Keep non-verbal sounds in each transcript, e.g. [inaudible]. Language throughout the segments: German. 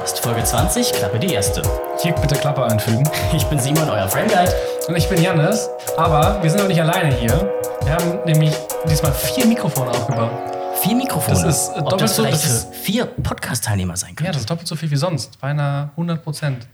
Podcast, Folge 20, Klappe die erste. Hier bitte Klappe einfügen. [laughs] Ich bin Simon, euer Frameguide. Und ich bin Jannis, aber wir sind noch nicht alleine hier. Wir haben nämlich diesmal vier Mikrofone aufgebaut. Vier Mikrofone. Das ist, äh, Ob doppelt das so- das ist- vier Podcast-Teilnehmer sein Ja, könnte. das ist doppelt so viel wie sonst. Beinahe 100 Prozent.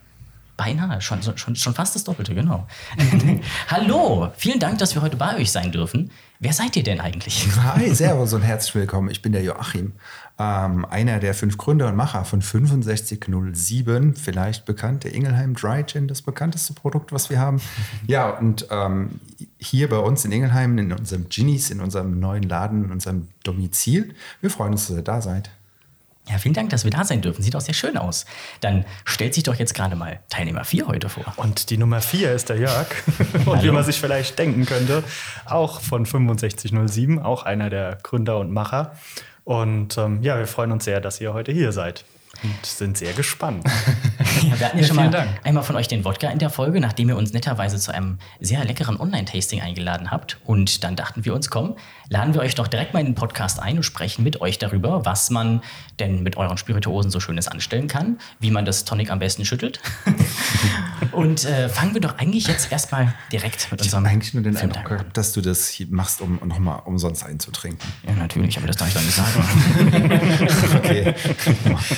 Beinahe, schon, schon, schon fast das Doppelte, genau. [laughs] Hallo, vielen Dank, dass wir heute bei euch sein dürfen. Wer seid ihr denn eigentlich? [laughs] Hi, Servus und herzlich willkommen. Ich bin der Joachim, ähm, einer der fünf Gründer und Macher von 6507, vielleicht bekannt, der Ingelheim Dry Gin, das bekannteste Produkt, was wir haben. Ja, und ähm, hier bei uns in Ingelheim, in unserem Ginnies, in unserem neuen Laden, in unserem Domizil. Wir freuen uns, dass ihr da seid. Ja, vielen Dank, dass wir da sein dürfen. Sieht auch sehr schön aus. Dann stellt sich doch jetzt gerade mal Teilnehmer 4 heute vor. Und die Nummer 4 ist der Jörg. [laughs] Und wie man sich vielleicht denken könnte, auch von 6507, auch einer der Gründer und Macher. Und ähm, ja, wir freuen uns sehr, dass ihr heute hier seid. Und sind sehr gespannt. [laughs] Ja, wir hatten ja, schon vielen mal Dank. einmal von euch den Wodka in der Folge, nachdem ihr uns netterweise zu einem sehr leckeren Online-Tasting eingeladen habt. Und dann dachten wir uns, komm, laden wir euch doch direkt mal in den Podcast ein und sprechen mit euch darüber, was man denn mit euren Spirituosen so Schönes anstellen kann, wie man das Tonic am besten schüttelt. [laughs] und äh, fangen wir doch eigentlich jetzt erstmal direkt mit Ich unserem habe eigentlich nur den Eindruck, an. dass du das hier machst, um nochmal umsonst einzutrinken. Ja, natürlich, aber das darf ich doch nicht sagen. [laughs] Okay.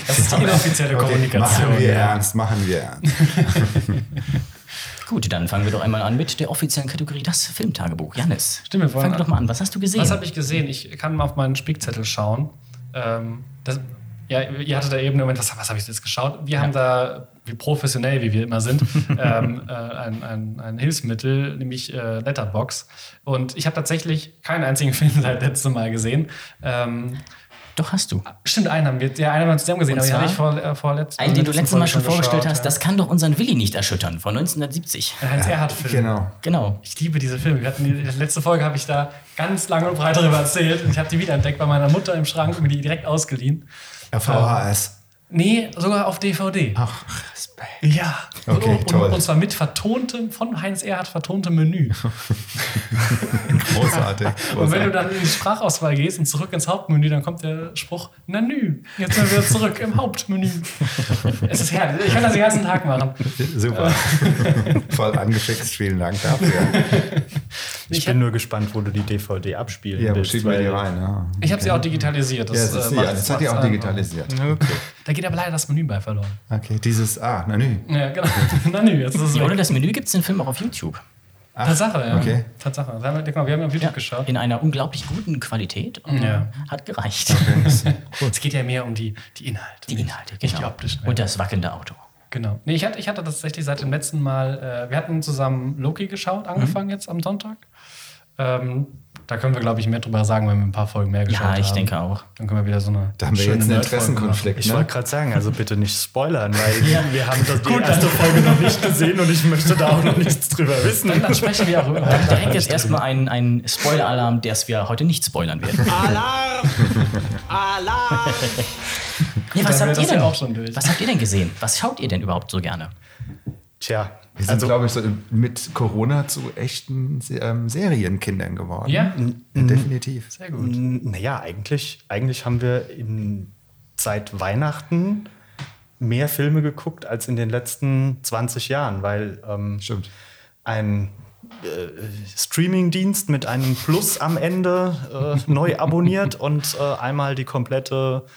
Das ist die inoffizielle Kommunikation. machen wir ja. ernst, machen wir ernst. [laughs] Gut, dann fangen wir doch einmal an mit der offiziellen Kategorie, das Filmtagebuch. Janis, Stimmt, wir doch mal an. Was hast du gesehen? Was habe ich gesehen? Ich kann mal auf meinen Spickzettel schauen. Ähm, das, ja, ihr hattet da eben, Moment, was, was habe ich jetzt geschaut? Wir haben da, wie professionell wie wir immer sind, [laughs] ähm, äh, ein, ein, ein Hilfsmittel, nämlich äh, Letterbox. Und ich habe tatsächlich keinen einzigen [laughs] Film seit letztem Mal gesehen. Ähm, Doch, hast du. stimmt, einen haben wir, ja, einen haben wir zusammen gesehen, Und aber den habe ich vor, äh, vorletzt, Einen, den du letzten letztes Mal schon vorgestellt geschaut, hast, das kann doch unseren Willi nicht erschüttern, von 1970. ja. Heinz Erhardt-Film. Genau. Genau. Ich liebe diese Filme. Wir hatten die, die letzte Folge habe ich da ganz lang und breit darüber erzählt. Und ich habe die wiederentdeckt bei meiner Mutter im Schrank und mir die direkt ausgeliehen. VHS. Nee, sogar auf DVD. Ach, Respekt. Ja. Okay, und, toll. Und zwar mit vertontem, von Heinz Erhardt vertontem Menü. [laughs] Großartig. Und wenn du dann in die Sprachauswahl gehst und zurück ins Hauptmenü, dann kommt der Spruch, Menü. Jetzt sind wir wieder zurück im Hauptmenü. es ist herrlich. Ich kann das den ganzen Tag machen. Super. [laughs] Voll angefixt. Vielen Dank dafür. Ich, Ich bin nur gespannt, wo du die DVD abspielen Ja, wo willst. schieben wir die rein? Ja. Ich habe sie auch digitalisiert. Ja, das, äh, ist, macht- ja, das hat die auch digitalisiert. Okay. Da geht aber leider das Menü bei verloren. Okay, dieses, ah, na nü. Ja, genau. [laughs] Menü, jetzt ist es Ja, ohne das Menü gibt es den Film auch auf YouTube. Tatsache, ja. okay. Tatsache. Wir haben, wir haben auf YouTube geschaut. In einer unglaublich guten Qualität. Und Ja. Hat gereicht. [laughs] [laughs] Es geht ja mehr um die, die Inhalte. Die Inhalte, Nicht genau. die optischen. Und das wackelnde Auto. Genau. Nee, ich hatte, ich hatte tatsächlich seit dem letzten Mal, äh, wir hatten zusammen Loki geschaut, angefangen jetzt am Sonntag. Ähm, da können wir, glaube ich, mehr drüber sagen, wenn wir ein paar Folgen mehr geschaut haben. Ja, ich denke auch. Dann können wir wieder so eine. Da haben wir schöne jetzt einen Interessenkonflikt. Ich Ne? wollte gerade sagen, also bitte nicht spoilern, weil [laughs] wir haben das die erste Folge noch nicht gesehen und ich möchte da auch noch nichts drüber wissen. machen. Dann sprechen wir auch über. Dann direkt jetzt erstmal ein, ein Spoiler-Alarm, das wir heute nicht spoilern werden. Alarm! Alarm! Ja, was, Dann habt ihr das ja denn, auch schon was habt ihr denn gesehen? Was schaut ihr denn überhaupt so gerne? Tja, Wir sind, also glaube ich, so mit Corona zu echten ähm, Serienkindern geworden. Ja, Definitiv. sehr gut. Naja, eigentlich, eigentlich haben wir in, seit Weihnachten mehr Filme geguckt als in den letzten 20 Jahren, weil ähm, Stimmt. ein äh, Streamingdienst mit einem Plus am Ende äh, neu abonniert und äh, einmal die komplette äh,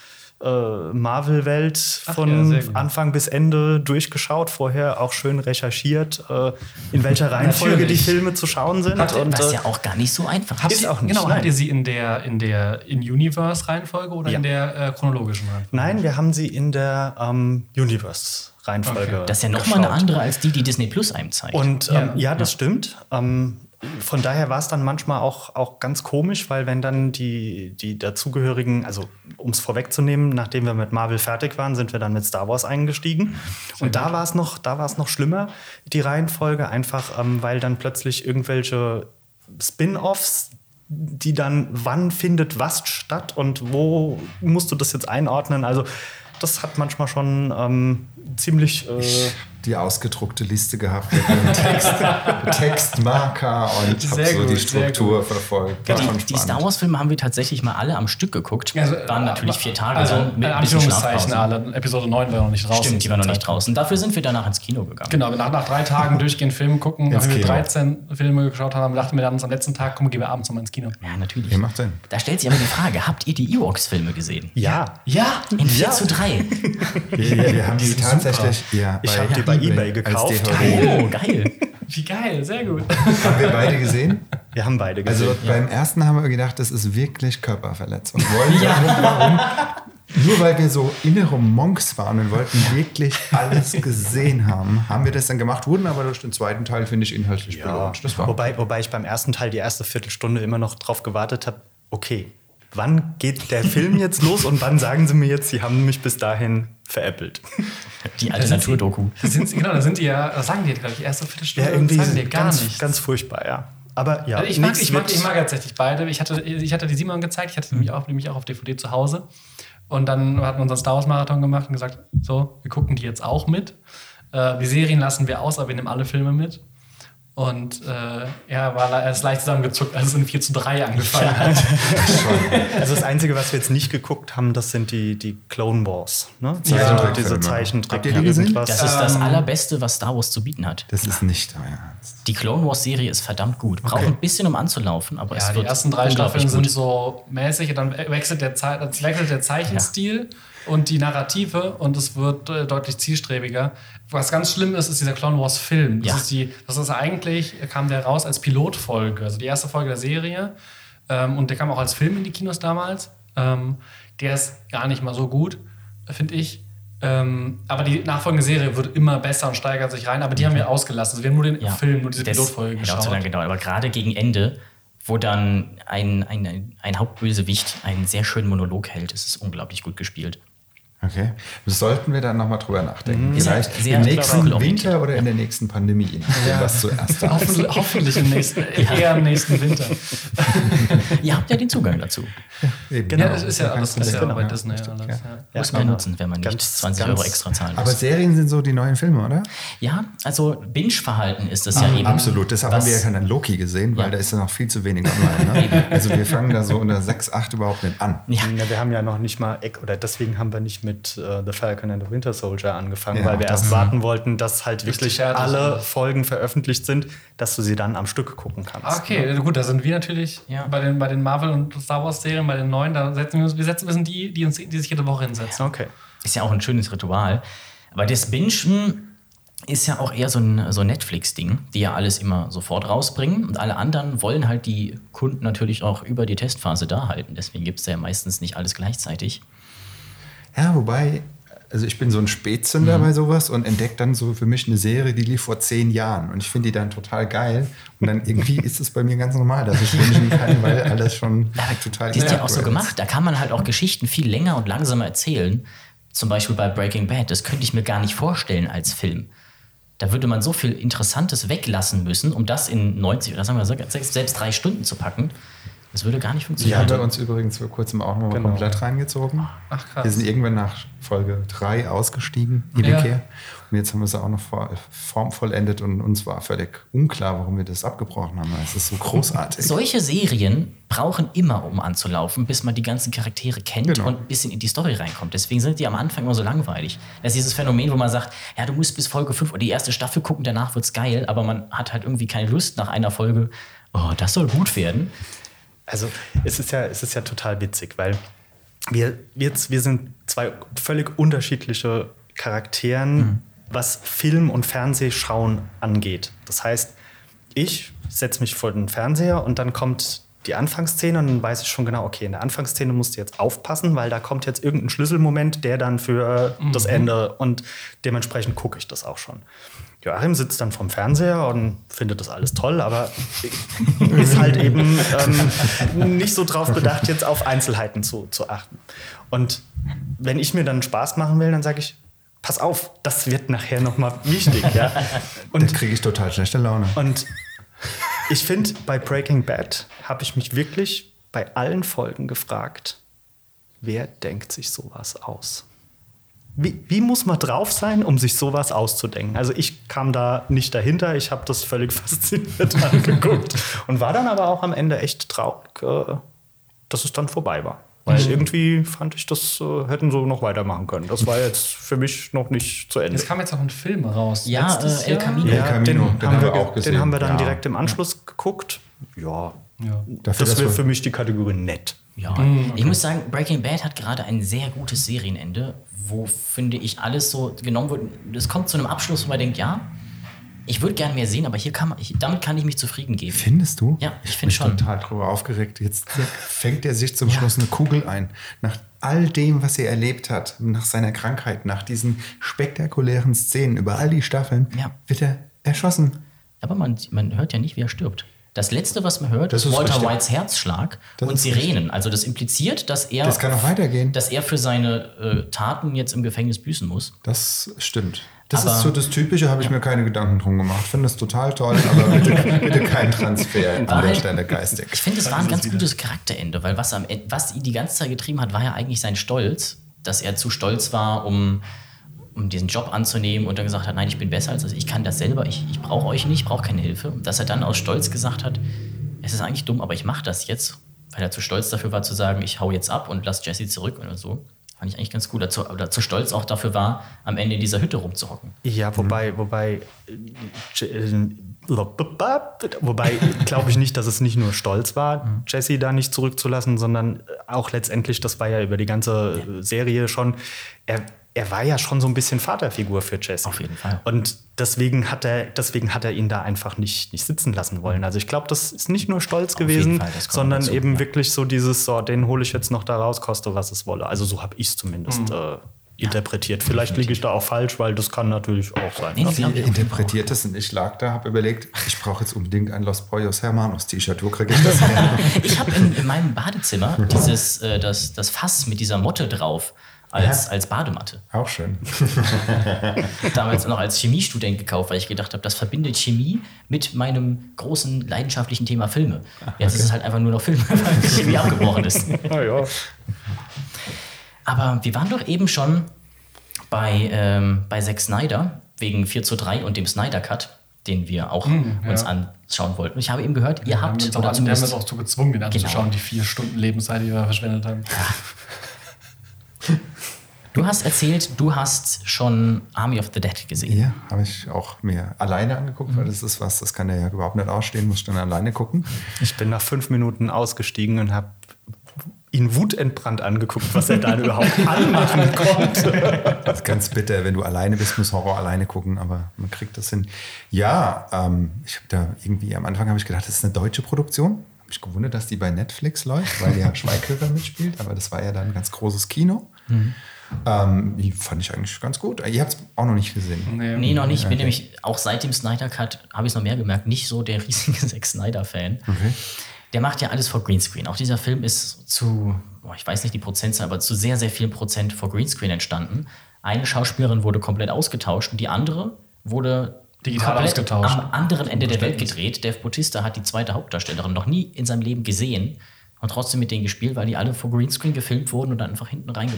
Marvel-Welt Ach von ja. Anfang bis Ende durchgeschaut, vorher auch schön recherchiert, äh, in welcher [laughs] Reihenfolge die. Filme zu schauen sind. Ihr- und, Was äh, ja auch gar nicht so einfach Habt ist. Auch nicht, genau, nein. habt ihr sie in der, in der In-Universe-Reihenfolge oder Ja. in der äh, chronologischen Reihenfolge? Nein, wir haben sie in der ähm, Universe-Reihenfolge. Okay. Das ist ja nochmal eine andere als die, die Disney Plus einem zeigt. Und ähm, Ja. ja. das stimmt. Ähm, von daher war es dann manchmal auch, auch ganz komisch, weil wenn dann die, die dazugehörigen, also um es vorwegzunehmen, nachdem wir mit Marvel fertig waren, sind wir dann mit Star Wars eingestiegen. Und da war es noch, da war es noch schlimmer, die Reihenfolge, einfach ähm, weil dann plötzlich irgendwelche Spin-offs die dann, wann findet was statt und wo musst du das jetzt einordnen? Also das hat manchmal schon ähm, ziemlich äh, die ausgedruckte Liste gehabt mit einem Text, [laughs] Textmarker und habe so die Struktur verfolgt. War Die, die. Star Wars-Filme haben wir tatsächlich mal alle am Stück geguckt. Also, Waren natürlich aber- vier Tage also, dann mit äh, ein bisschen Anführungszeichen Schlafpausen. alle. Episode 9 war noch nicht draußen. Stimmt, die war noch dem nicht draußen. Dafür sind wir danach ins Kino gegangen. Genau, nach, nach drei Tagen [laughs] durchgehend Film gucken, nachdem wir Kino. 13 Filme geschaut haben, dachten wir dann uns am letzten Tag, komm, gehen wir abends nochmal ins Kino. Ja, natürlich. Ja, macht Sinn. Da stellt sich aber die Frage, habt ihr die Ewoks-Filme gesehen? Ja. Ja, In 4 zu 3. Wir, [laughs] wir haben die tatsächlich ja, Ich hab die bei eBay gekauft. Als DVD. Oh, geil. wie geil, sehr gut. Haben wir beide gesehen? Wir haben beide gesehen. Also beim ersten haben wir gedacht, das ist wirklich Körperverletzung. Wollen wir [laughs] warum? Nur weil wir so innere Monks waren und wollten wirklich alles gesehen haben, haben wir das dann gemacht, wurden aber durch den zweiten Teil, finde ich, inhaltlich ja, belohnt. Wobei, wobei ich beim ersten Teil die erste Viertelstunde immer noch drauf gewartet habe, okay, wann geht der Film jetzt los und wann sagen sie mir jetzt, sie haben mich bis dahin veräppelt. Die alte Naturdoku. Da sind sie, genau, da sind die ja, das sagen die, glaube ich, erste Viertelstunde. Ja, irgendwie sagen die gar ganz, nichts. ganz furchtbar, ja. Aber ja, Also ich, mag, ich, mag, ich mag tatsächlich beide. Ich hatte, ich hatte die Simon gezeigt, ich hatte nämlich auch, nämlich auch auf DVD zu Hause. Und dann hatten wir unseren Star Wars Marathon gemacht und gesagt, so, wir gucken die jetzt auch mit. Äh, die Serien lassen wir aus, aber wir nehmen alle Filme mit. Und äh, er war er ist leicht zusammengezuckt, als es in 4 zu 3 angefangen hat. [laughs] Also das Einzige, was wir jetzt nicht geguckt haben, das sind die, die Clone Wars. Ne? Zeichentrickfilme. diese Zeichentrick. Gesehen? irgendwas. Das ist das Ähm, Allerbeste, was Star Wars zu bieten hat. Das ist nicht euer Ernst. Die Clone Wars-Serie ist verdammt gut. Braucht ein bisschen, um anzulaufen, aber es Ja, wird die ersten drei Staffeln sind gut. so mäßig, dann wechselt der, Ze es wechselt der Zeichenstil und die Narrative und es wird äh, deutlich zielstrebiger. Was ganz schlimm ist, ist dieser Clone Wars Film. Das Ja. ist die, das ist eigentlich, kam der raus als Pilotfolge, also die erste Folge der Serie. Ähm, und der kam auch als Film in die Kinos damals. Ähm, der ist gar nicht mal so gut, finde ich. Ähm, aber die nachfolgende Serie wird immer besser und steigert sich rein. Aber die haben wir ausgelassen. Also wir haben nur den Ja. Film, nur diese Das Pilotfolge zu geschaut. lange gedauert. Aber gerade gegen Ende, wo dann ein, ein, ein Hauptbösewicht einen sehr schönen Monolog hält, ist es unglaublich gut gespielt. Okay. Sollten wir dann nochmal drüber nachdenken. Ist Vielleicht sehr im nächsten. Winter oder in der nächsten Pandemie, nachdem, was zuerst da ist. Hoffentlich, hoffentlich im nächsten, eher im nächsten Winter. [laughs] Ihr habt ja den Zugang dazu. Ja, das ist ja alles, das ist ja Problem. bei Ja, Disney. alles, ja. ja. Muss man aber nutzen, wenn man nicht ganz- 20 ganz- Euro extra zahlen Aber muss. Serien sind so die neuen Filme, oder? Ja, also Binge-Verhalten ist das ja eben. Absolut. Deshalb haben wir ja keinen Loki gesehen, weil Ja. da ist ja noch viel zu wenig online. Ne? [laughs] Also wir fangen da so unter 6, 8 überhaupt nicht an. Ja, Ja, wir haben ja noch nicht mal, oder deswegen haben wir nicht mit äh, The Falcon and the Winter Soldier angefangen, Ja, weil wir erst warten wollten, dass halt wirklich fertig alle ist. Folgen veröffentlicht sind, dass du sie dann am Stück gucken kannst. Okay, gut, da sind wir natürlich Ja. bei, den, bei den Marvel- und Star Wars-Serien, bei den neuen, da setzen wir uns, wir setzen, wir sind die, die, uns, die sich jede Woche hinsetzen. Okay. ist ja auch ein schönes Ritual. Aber das Bingen ist ja auch eher so ein, so ein Netflix-Ding, die ja alles immer sofort rausbringen. Und alle anderen wollen halt die Kunden natürlich auch über die Testphase da halten. Deswegen gibt es ja meistens nicht alles gleichzeitig. Ja, wobei, also ich bin so ein Spätzünder bei sowas und entdecke dann so für mich eine Serie, die lief vor zehn Jahren. Und ich finde die dann total geil. Und dann irgendwie ist es bei mir ganz normal, dass ich bingen kann, weil alles schon [laughs] total Die sind ja auch so ist. gemacht. Da kann man halt auch Geschichten viel länger und langsamer erzählen. Zum Beispiel bei Breaking Bad. Das könnte ich mir gar nicht vorstellen als Film. Da würde man so viel Interessantes weglassen müssen, um das in 90 oder sagen wir selbst drei Stunden zu packen. Das würde gar nicht Die funktionieren. haben wir uns übrigens vor kurzem auch nochmal Genau. komplett reingezogen. Ach, krass. Wir sind irgendwann nach Folge 3 ausgestiegen, die Ja. Und jetzt haben wir es auch noch formvollendet und uns war völlig unklar, warum wir das abgebrochen haben. Es ist so großartig. Solche Serien brauchen immer, um anzulaufen, bis man die ganzen Charaktere kennt Genau. und ein bisschen in die Story reinkommt. Deswegen sind die am Anfang immer so langweilig. Das ist dieses Phänomen, wo man sagt, ja, du musst bis Folge 5 oder die erste Staffel gucken, danach wird's geil, aber man hat halt irgendwie keine Lust nach einer Folge, oh, das soll gut werden. Also es ist ja, es ist ja total witzig, weil wir, wir, jetzt, wir sind zwei völlig unterschiedliche Charakteren, was Film- und Fernsehschauen angeht. Das heißt, ich setze mich vor den Fernseher und dann kommt die Anfangsszene und dann weiß ich schon genau, okay, in der Anfangsszene musst du jetzt aufpassen, weil da kommt jetzt irgendein Schlüsselmoment, der dann für das Ende und dementsprechend gucke ich das auch schon. Joachim sitzt dann vom Fernseher und findet das alles toll, aber [laughs] ist halt eben ähm, nicht so drauf bedacht, jetzt auf Einzelheiten zu, zu achten. Und wenn ich mir dann Spaß machen will, dann sage ich, pass auf, das wird nachher nochmal wichtig. Ja? [laughs] Und, kriege ich total schlechte Laune. und ich finde, bei Breaking Bad habe ich mich wirklich bei allen Folgen gefragt, wer denkt sich sowas aus? Wie, wie muss man drauf sein, um sich sowas auszudenken? Also ich kam da nicht dahinter, ich habe das völlig [laughs] fasziniert angeguckt und war dann aber auch am Ende echt traurig, äh, dass es dann vorbei war. Weil Mhm. irgendwie fand ich, das äh, hätten so noch weitermachen können. Das war jetzt für mich noch nicht zu Ende. Es kam jetzt auch ein Film raus. Ja, äh, El. Camino. El Camino, den, den haben haben wir auch ge- gesehen. Den haben wir dann Ja. direkt im Anschluss geguckt. Ja, Ja. Dafür, das wäre für mich die Kategorie nett. Ja, ich muss sagen, Breaking Bad hat gerade ein sehr gutes Serienende, wo, finde ich, alles so genommen wird. Es kommt zu einem Abschluss, wo man denkt, ja, ich würde gerne mehr sehen, aber hier kann man, ich, damit kann ich mich zufrieden geben. Findest du? Ja, ich bin finde schon. total drüber aufgeregt. Jetzt [laughs] fängt er sich zum Schluss eine Kugel ein. Nach all dem, was er erlebt hat, nach seiner Krankheit, nach diesen spektakulären Szenen über all die Staffeln, Ja. wird er erschossen. Aber man, man hört ja nicht, wie er stirbt. Das letzte, was man hört, Das ist Walter richtig. Whites Herzschlag Das und Sirenen. Also das impliziert, dass er, Das kann auch weitergehen. dass er für seine äh, Taten jetzt im Gefängnis büßen muss. Das stimmt. Das Aber- ist so das Typische, habe ich mir keine Gedanken drum gemacht. Finde das total toll, aber bitte, [laughs] bitte kein Transfer an der Stelle geistig. Ich finde, es war ein ganz gutes Charakterende, weil was, am, Ende- was ihn die ganze Zeit getrieben hat, war ja eigentlich sein Stolz, dass er zu stolz war, um, um diesen Job anzunehmen und dann gesagt hat, nein, ich bin besser als das, ich kann das selber, ich, ich brauche euch nicht, ich brauche keine Hilfe. Und dass er dann aus Stolz gesagt hat, es ist eigentlich dumm, aber ich mache das jetzt, weil er zu stolz dafür war zu sagen, ich hau jetzt ab und lass Jesse zurück oder so. Fand ich eigentlich ganz gut. Dazu, oder zu stolz auch dafür war, am Ende in dieser Hütte rumzuhocken. Ja, wobei, wobei, äh, wobei glaube ich nicht, dass es nicht nur Stolz war, Jesse da nicht zurückzulassen, sondern auch letztendlich, das war ja über die ganze äh, Serie schon, er, er war ja schon so ein bisschen Vaterfigur für Jesse. Auf jeden Fall. Und deswegen hat er, deswegen hat er ihn da einfach nicht, nicht sitzen lassen wollen. Also ich glaube, das ist nicht nur Stolz jeden gewesen, Fall, sondern dazu, eben ja. wirklich so dieses, so, den hole ich jetzt noch da raus, koste was es wolle. Also so habe ich es zumindest Mhm. äh, interpretiert. Vielleicht liege ich da auch falsch, weil das kann natürlich auch sein. Nee, ne? auch. interpretiert das und ich lag da, habe überlegt, ich brauche jetzt unbedingt ein Los Pollos Hermanos T-Shirt. Wo kriege ich das [laughs] her? Ich habe in, in meinem Badezimmer dieses, äh, das, das Fass mit dieser Motte drauf als, als Badematte. Auch schön. [laughs] Damals noch als Chemiestudent gekauft, weil ich gedacht habe, das verbindet Chemie mit meinem großen leidenschaftlichen Thema Filme. Jetzt ist es halt einfach nur noch Filme, [laughs] weil die Chemie abgebrochen ist. Ja, [laughs] ja. Aber wir waren doch eben schon bei, ähm, bei Zack Snyder wegen 4 zu 3 und dem Snyder Cut, den wir auch uns anschauen wollten. Ich habe eben gehört, ihr haben habt auch, an- wir haben zumindest auch zu gezwungen, den anzuschauen, Genau. die vier Stunden Lebenszeit, die wir verschwendet haben. Du hast erzählt, du hast schon Army of the Dead gesehen. Ja, habe ich auch mir alleine angeguckt, weil das ist was, das kann er ja überhaupt nicht ausstehen, muss ich dann alleine gucken. Ich bin nach fünf Minuten ausgestiegen und habe ihn wutentbrannt angeguckt, was er da [laughs] überhaupt anmachen konnte. Das ist ganz bitter, wenn du alleine bist, musst Horror alleine gucken, aber man kriegt das hin. Ja, ähm, ich habe da irgendwie am Anfang habe ich gedacht, das ist eine deutsche Produktion. Mich gewundert, dass die bei Netflix läuft, weil ja [laughs] Schweighöfer mitspielt, aber das war ja dann ein ganz großes Kino. Ähm, die fand ich eigentlich ganz gut. Ihr habt es auch noch nicht gesehen. Nee, noch nicht. Ich bin nämlich auch seit dem Snyder Cut, habe ich es noch mehr gemerkt, nicht so der riesige [laughs] Zack Snyder-Fan. Der macht ja alles vor Greenscreen. Auch dieser Film ist zu, boah, ich weiß nicht die Prozentzahl, aber zu sehr, sehr vielen Prozent vor Greenscreen entstanden. Eine Schauspielerin wurde komplett ausgetauscht und die andere wurde Digital komplett ausgetauscht. am anderen Ende der Welt gedreht. Dave Bautista hat die zweite Hauptdarstellerin noch nie in seinem Leben gesehen und trotzdem mit denen gespielt, weil die alle vor Greenscreen gefilmt wurden und dann einfach hinten reinge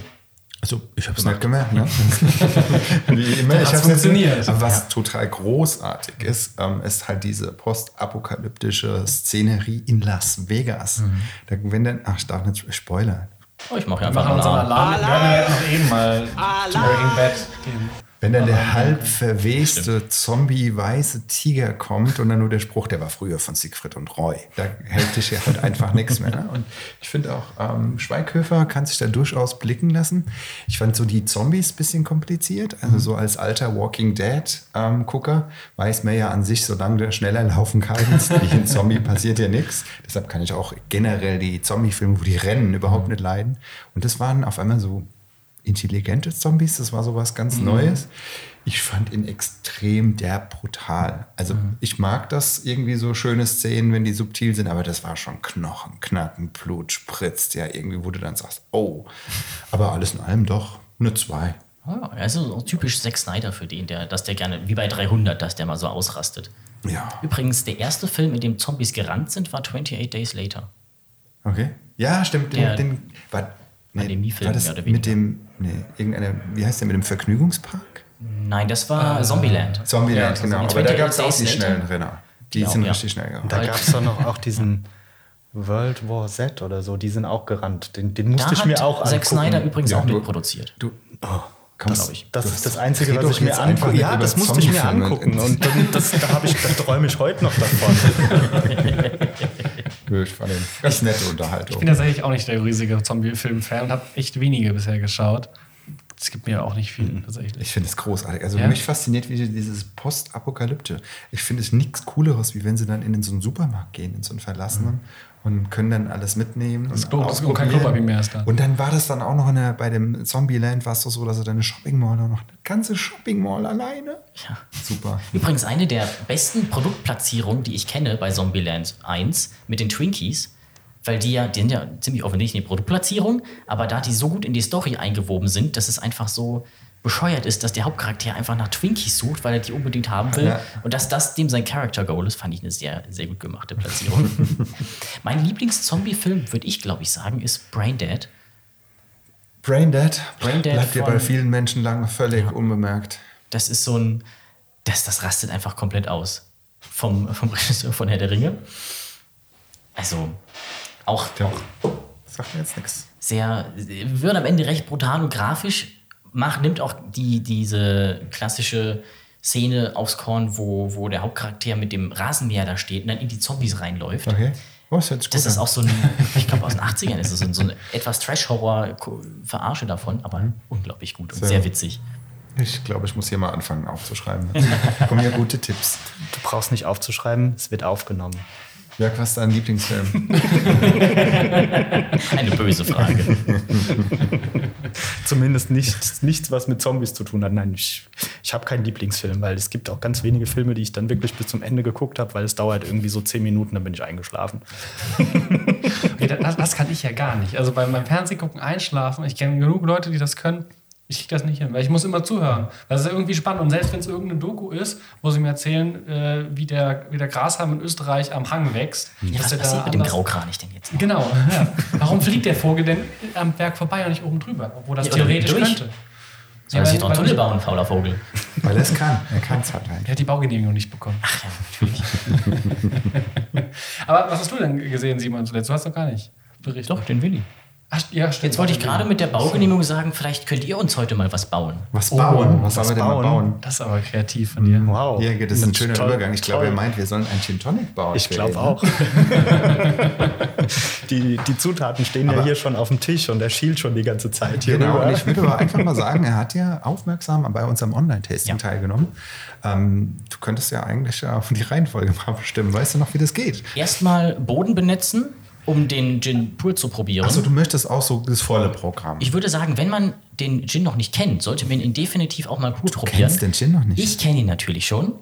Also, ich habe es nicht gemerkt. Ne? [laughs] Wie immer, ich hab's funktioniert. Nicht, was total großartig ist, ähm, ist halt diese postapokalyptische Szenerie in Las Vegas. Da, wenn dann, ach, ich darf nicht spoilern. Oh, ich mache Wir einfach unseren Alarm. Alarm. Wir werden ja noch eben mal zu Alarm. Breaking Bad gehen. Wenn dann der halb verweste Zombie-weiße Tiger kommt und dann nur der Spruch, der war früher von Siegfried und Roy. Da hält dich ja halt einfach [laughs] nichts mehr. Ne? Und ich finde auch, ähm, Schweighöfer kann sich da durchaus blicken lassen. Ich fand so die Zombies ein bisschen kompliziert. Also so als alter Walking Dead-Gucker weiß man ja an sich, solange du schneller laufen kannst, [laughs] wie ein Zombie passiert ja nichts. Deshalb kann ich auch generell die Zombie-Filme, wo die rennen, überhaupt nicht leiden. Und das waren auf einmal so intelligente Zombies, das war so was ganz Neues. Ich fand ihn extrem derb brutal. Also ich mag das irgendwie so schöne Szenen, wenn die subtil sind, aber das war schon Knochen, Knacken, Blut spritzt, ja irgendwie, wo du dann sagst, oh. Aber alles in allem doch eine zwei. Ja, also so typisch Zack Snyder für den, der, dass der gerne, wie bei 300, dass der mal so ausrastet. Ja. Übrigens, der erste Film, in dem Zombies gerannt sind, war 28 Days Later. Okay. Ja, stimmt. Den, Der- den, war, Pandemiefilm, war das mehr oder weniger. mit dem, nee, irgendeiner, wie heißt der, mit dem Vergnügungspark? Nein, das war Zombieland. Zombieland, also genau. die Aber da 28 gab es auch die schnellen Renner. Die auch, sind ja. richtig schnell gerannt. Da gab es doch noch auch diesen World War Z oder so, die sind auch gerannt. Den, den musste Da ich mir hat auch Zack angucken. Snyder übrigens Ja, auch du- mitproduziert. Du, komm, glaub ich. Das du ist das Einzige, was ich mir angucke. Ja, das musste ich mir angucken. Und dann, das, da, ich- da träume ich heute noch davon. [laughs] Ich fand den ganz nette Ich Unterhaltung. bin tatsächlich auch nicht der riesige Zombie-Film-Fan und habe echt wenige bisher geschaut. Es gibt mir auch nicht viel tatsächlich. Ich finde es großartig. Also Ja? mich fasziniert wie dieses Postapokalypte. Ich finde es nichts Cooleres, wie wenn sie dann in so einen Supermarkt gehen, in so einen verlassenen und können dann alles mitnehmen. Das und Klo- das- kein. Klopapier mehr ist da. Und dann war das dann auch noch in der, bei dem Zombieland, war es doch so, dass sie dann eine Shopping Mall noch eine ganze Shopping Mall alleine. Ja. Super. Übrigens eine der besten Produktplatzierungen, die ich kenne bei Zombieland 1 mit den Twinkies, weil die ja, die sind ja ziemlich offensichtlich eine Produktplatzierung, aber da die so gut in die Story eingewoben sind, dass es einfach so bescheuert ist, dass der Hauptcharakter einfach nach Twinkies sucht, weil er die unbedingt haben will. Ja. Und dass das dem sein Character Goal ist, fand ich eine sehr, sehr gut gemachte Platzierung. [laughs] mein Lieblings-Zombie-Film, würde ich glaube ich sagen, ist Brain Dead. Braindead, Braindead bleibt ja bei vielen Menschen lange völlig unbemerkt. Das ist so ein, das, das rastet einfach komplett aus. Vom, vom Regisseur von Herr der Ringe. Also auch, auch sagt mir jetzt nichts. sehr, wird am Ende recht brutal und grafisch, macht, nimmt auch die, diese klassische Szene aufs Korn, wo, wo der Hauptcharakter mit dem Rasenmäher da steht und dann in die Zombies reinläuft. Okay. Oh, das ist auch so ein, ich glaube aus den 80ern ist es so ein, so ein etwas Trash-Horror-Verarsche davon, aber unglaublich gut und Sehr. sehr witzig. Ich glaube, ich muss hier mal anfangen aufzuschreiben. Kommen hier gute Tipps. Du brauchst nicht aufzuschreiben, es wird aufgenommen. Jörg, was ist dein Lieblingsfilm? [laughs] Eine böse Frage. [laughs] Zumindest nichts, nichts, was mit Zombies zu tun hat. Nein, ich, ich habe keinen Lieblingsfilm, weil es gibt auch ganz wenige Filme, die ich dann wirklich bis zum Ende geguckt habe, weil es dauert irgendwie so zehn Minuten, dann bin ich eingeschlafen. [laughs] Okay, das, das kann ich ja gar nicht. Also beim, beim Fernsehgucken einschlafen, ich kenne genug Leute, die das können. Ich kriege das nicht hin, weil ich muss immer zuhören. Das ist ja irgendwie spannend. Und selbst wenn es irgendeine Doku ist, wo sie mir erzählen, äh, wie, der, wie der Grashalm in Österreich am Hang wächst. Ja, was passiert mit dem Graukranich denn jetzt? noch? Genau. Ja. [laughs] Warum fliegt der Vogel denn am Berg vorbei und nicht oben drüber? Obwohl das Ja, theoretisch durch. könnte. Soll er sich doch einen Tunnel bauen, fauler Vogel? Weil er es kann. Er kann es halt Er eigentlich. hat die Baugenehmigung nicht bekommen. Ach ja, natürlich. [laughs] Aber was hast du denn gesehen, Simon, zuletzt? Du hast doch gar nicht berichtet. Doch, den Willi. Ach, ja, stimmt. Jetzt wollte ich gerade mit der Baugenehmigung sagen, vielleicht könnt ihr uns heute mal was bauen. Was bauen? was was sollen wir denn mal bauen? bauen? Das ist aber kreativ von dir. Wow. Hier geht es ein schöner toll, Übergang. Ich glaube, er meint, wir sollen ein Gin Tonic bauen. Ich glaube ihn. auch. [laughs] die, die Zutaten stehen ja Aber- hier schon auf dem Tisch und er schielt schon die ganze Zeit hier Genau, rüber. und ich würde aber einfach mal sagen, er hat ja aufmerksam bei unserem Online-Tasting Ja. teilgenommen. Ähm, du könntest ja eigentlich auch die Reihenfolge mal bestimmen. Weißt du noch, wie das geht? Erstmal Boden benetzen, um den Gin pur zu probieren. Achso, du möchtest auch so das volle Programm. ich würde sagen, wenn man den Gin noch nicht kennt, sollte man ihn definitiv auch mal pur probieren. kennst den Gin noch nicht? Ich kenne ihn natürlich schon.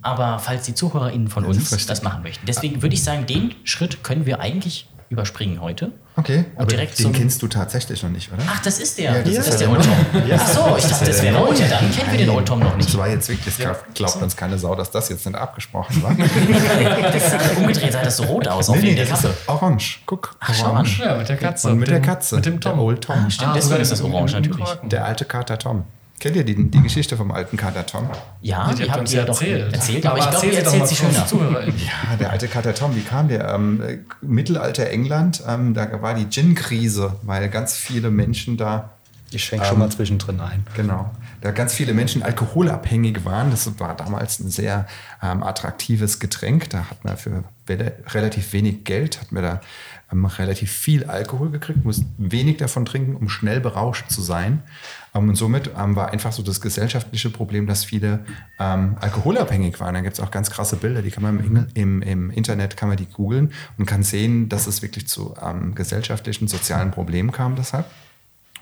Aber falls die ZuhörerInnen von uns verstehe das machen möchten. Deswegen würde ich sagen, den Schritt können wir eigentlich überspringen heute. okay, aber direkt den kennst du tatsächlich noch nicht, oder? Ach, das ist der. Ja, das das, ist ist ja der der Old Tom. Ja. Ach so, ich dachte, das wäre Old. Ja, dann kennen wir den Old Tom noch nicht. Das war jetzt wirklich, das glaubt uns keine Sau, dass das jetzt nicht abgesprochen war. [laughs] Das umgedreht sah das so rot aus auf nee, nee, der das Kappe. ist orange. Guck, Ach, schau an. Ja, mit der Katze. Und mit dem, der Katze. Mit dem Tom. Der Old Tom. Ah, stimmt, deswegen sogar ist das orange natürlich. Der alte Kater Tom. Kennt ihr die, die Geschichte vom alten Kater Tom? Ja, Die die habt ihr ja doch erzählt. erzählt, aber ich glaube, erzähl ihr erzählt mal sie schöner. [laughs] Ja, der alte Kater Tom, wie kam der? Ähm, äh, Mittelalter England, ähm, da war die Gin-Krise, weil ganz viele Menschen da Ich schenke schon mal zwischendrin ein. Genau. Da ganz viele Menschen alkoholabhängig waren. Das war damals ein sehr ähm, attraktives Getränk. Da hat man für rela- relativ wenig Geld, hat man da ähm, relativ viel Alkohol gekriegt, muss wenig davon trinken, um schnell berauscht zu sein. Ähm, und somit ähm, war einfach so das gesellschaftliche Problem, dass viele ähm, alkoholabhängig waren. Da gibt es auch ganz krasse Bilder, die kann man im, Engl- im, im Internet kann man die googeln und kann sehen, dass es wirklich zu ähm, gesellschaftlichen, sozialen Problemen kam deshalb.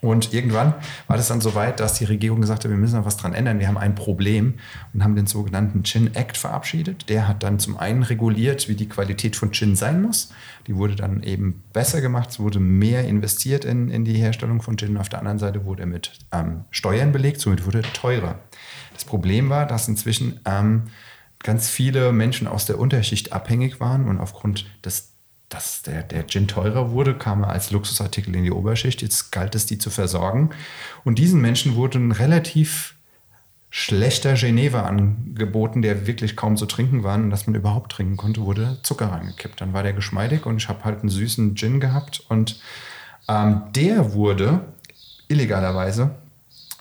Und irgendwann war das dann so weit, dass die Regierung gesagt hat, wir müssen noch was dran ändern, wir haben ein Problem und haben den sogenannten Gin Act verabschiedet. Der hat dann zum einen reguliert, wie die Qualität von Gin sein muss. Die wurde dann eben besser gemacht, es wurde mehr investiert in, in die Herstellung von Gin. Auf der anderen Seite wurde er mit ähm, Steuern belegt, somit wurde er teurer. Das Problem war, dass inzwischen ähm, ganz viele Menschen aus der Unterschicht abhängig waren und aufgrund des dass der, der Gin teurer wurde, kam er als Luxusartikel in die Oberschicht. Jetzt galt es, die zu versorgen. Und diesen Menschen wurde ein relativ schlechter Geneva angeboten, der wirklich kaum zu trinken war und dass man überhaupt trinken konnte, wurde Zucker reingekippt. Dann war der geschmeidig und ich habe halt einen süßen Gin gehabt und ähm, der wurde illegalerweise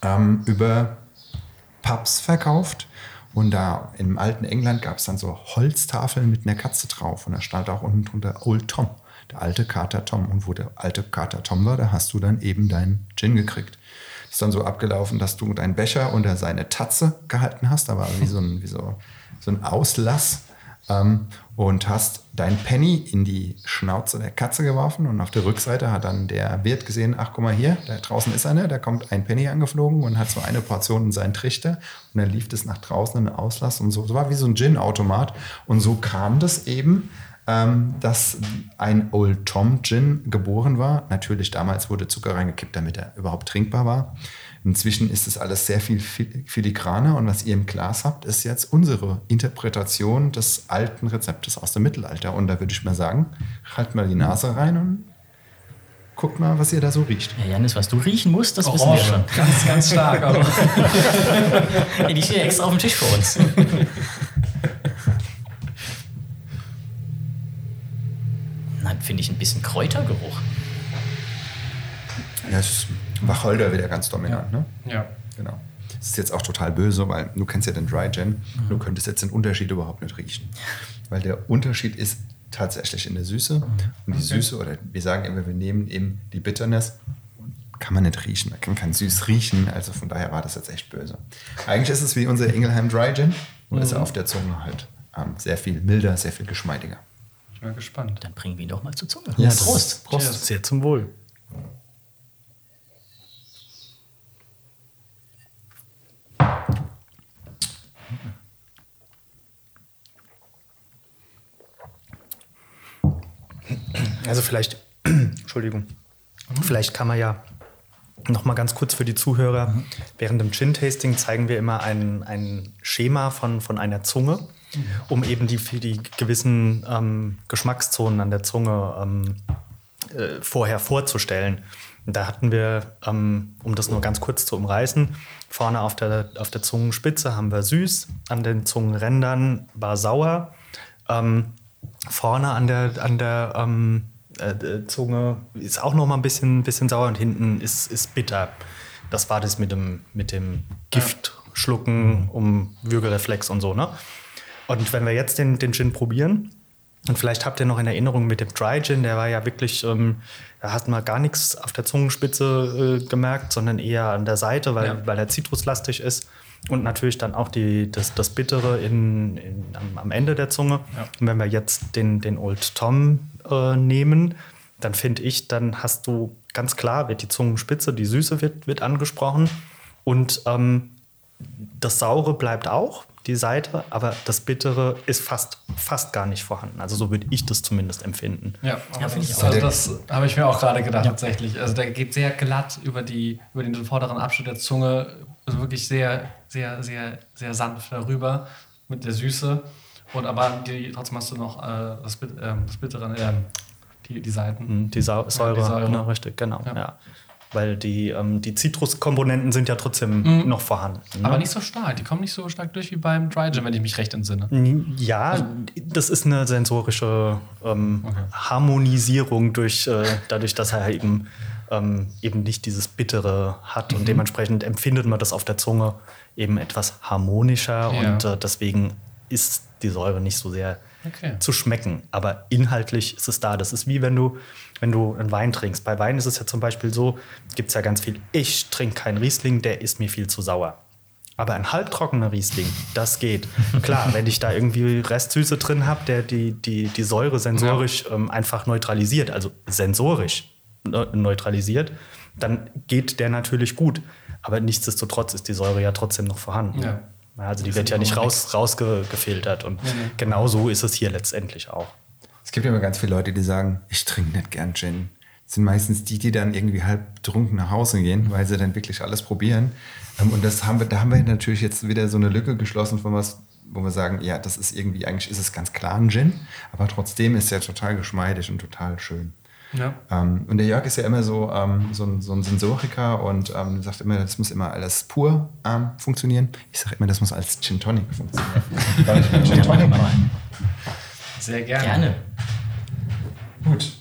ähm, über Pubs verkauft. Und da im alten England gab es dann so Holztafeln mit einer Katze drauf. Und da stand auch unten drunter Old Tom, der alte Kater Tom. Und wo der alte Kater Tom war, da hast du dann eben deinen Gin gekriegt. Ist dann so abgelaufen, dass du deinen Becher unter seine Tatze gehalten hast. Da war wie so ein, wie so, so ein Auslass. Ähm, und hast dein Penny in die Schnauze der Katze geworfen und auf der Rückseite hat dann der Wirt gesehen, ach guck mal hier, da draußen ist einer, da kommt ein Penny angeflogen und hat so eine Portion in seinen Trichter und dann lief das nach draußen in den Auslass und so. So war wie so ein Gin-Automat und so kam das eben, ähm, dass ein Old Tom Gin geboren war. Natürlich damals wurde Zucker reingekippt, damit er überhaupt trinkbar war. Inzwischen ist es alles sehr viel filigraner und was ihr im Glas habt, ist jetzt unsere Interpretation des alten Rezeptes aus dem Mittelalter. Und da würde ich mal sagen, halt mal die Nase rein und guckt mal, was ihr da so riecht. Ja, Janis, was du riechen musst, das Orange. wissen wir schon. Ganz, ganz stark. Aber [laughs] Ey, Die steht ja extra auf dem Tisch für uns. [laughs] Dann finde ich ein bisschen Kräutergeruch. Ja, es ist Wacholder wieder ganz dominant, ne? ja. Genau. Das ist jetzt auch total böse, weil du kennst ja den Dry Gin. Du Mhm. könntest jetzt den Unterschied überhaupt nicht riechen. Weil der Unterschied ist tatsächlich in der Süße. Und die Süße, oder wir sagen immer, wir nehmen eben die Bitterness, kann man nicht riechen. Man kann kein Süß riechen. Also von daher war das jetzt echt böse. Eigentlich ist es wie unser Ingelheim Dry Gin. Nur ist er auf der Zunge halt ähm, sehr viel milder, sehr viel geschmeidiger. Ich bin gespannt. Dann bringen wir ihn doch mal zur Zunge. Ja, Prost. Prost. Sehr zum Wohl. Also vielleicht, [clears throat] Entschuldigung, vielleicht kann man ja noch mal ganz kurz für die Zuhörer, während dem Gin-Tasting zeigen wir immer ein, ein Schema von, von einer Zunge, um eben die, die gewissen ähm, Geschmackszonen an der Zunge ähm, äh, vorher vorzustellen. Und da hatten wir, ähm, um das nur ganz kurz zu umreißen, vorne auf der, auf der Zungenspitze haben wir süß, an den Zungenrändern war sauer, ähm, vorne an der, an der ähm, äh, äh, Zunge ist auch noch mal ein bisschen, bisschen sauer und hinten ist, ist bitter. Das war das mit dem, mit dem Giftschlucken um Würgereflex und so, ne? Und wenn wir jetzt den, den Gin probieren, und vielleicht habt ihr noch in Erinnerung mit dem Dry Gin, der war ja wirklich, ähm, da hat man gar nichts auf der Zungenspitze äh, gemerkt, sondern eher an der Seite, weil, Ja. weil er zitruslastig ist. Und natürlich dann auch die, das, das Bittere in, in, am, am Ende der Zunge. Ja. Und wenn wir jetzt den, den Old Tom äh, nehmen, dann finde ich, dann hast du ganz klar, wird die Zungenspitze, die Süße wird, wird angesprochen. Und ähm, das Saure bleibt auch, die Seite, aber das Bittere ist fast, fast gar nicht vorhanden. Also so würde ich das zumindest empfinden. Ja, ich das, auch. also das habe ich mir auch gerade gedacht, tatsächlich. Also der geht sehr glatt über, die, über den vorderen Abschnitt der Zunge, also wirklich sehr, sehr, sehr, sehr sanft darüber mit der Süße. Und aber die, trotzdem hast du noch äh, das, ähm, das Bittere, ähm, die, die Seiten. Mhm, Die Sau Säure, die Säure. Genau, richtig, genau. Ja. Weil die, ähm, die Zitruskomponenten sind ja trotzdem noch vorhanden. ne? Aber nicht so stark. Die kommen nicht so stark durch wie beim Dry Gin, wenn ich mich recht entsinne. Ja, das ist eine sensorische ähm, Okay. Harmonisierung durch, äh, dadurch, dass er eben, ähm, eben nicht dieses Bittere hat Mhm. und dementsprechend empfindet man das auf der Zunge eben etwas harmonischer Ja. und äh, deswegen ist die Säure nicht so sehr Okay. zu schmecken. Aber inhaltlich ist es da. Das ist wie wenn du, wenn du einen Wein trinkst. Bei Wein ist es ja zum Beispiel so, gibt es ja ganz viel, ich trinke keinen Riesling, der ist mir viel zu sauer. Aber ein halbtrockener Riesling, das geht. [laughs] Klar, wenn ich da irgendwie Restsüße drin habe, der die, die, die Säure sensorisch ähm, einfach neutralisiert, also sensorisch ne- neutralisiert, dann geht der natürlich gut. Aber nichtsdestotrotz ist die Säure ja trotzdem noch vorhanden. Ja. Also die wird ja nicht raus, rausgefiltert. Und nee. genau so ist es hier letztendlich auch. Es gibt immer ganz viele Leute, die sagen, ich trinke nicht gern Gin. Das sind meistens die, die dann irgendwie halb betrunken nach Hause gehen, weil sie dann wirklich alles probieren. Ähm, Und das haben wir, da haben wir natürlich jetzt wieder so eine Lücke geschlossen von was, wo wir sagen, ja, das ist irgendwie, eigentlich ist es ganz klar ein Gin, aber trotzdem ist er total geschmeidig und total schön. Ja. Ähm, und der Jörg ist ja immer so, ähm, so, ein, so ein Sensoriker und ähm, sagt immer, das muss immer alles pur ähm, funktionieren. Ich sage immer, das muss als Gin Tonic funktionieren. [laughs] Weil ich einen Gin Tonic. Sehr gerne. Gerne. Gut.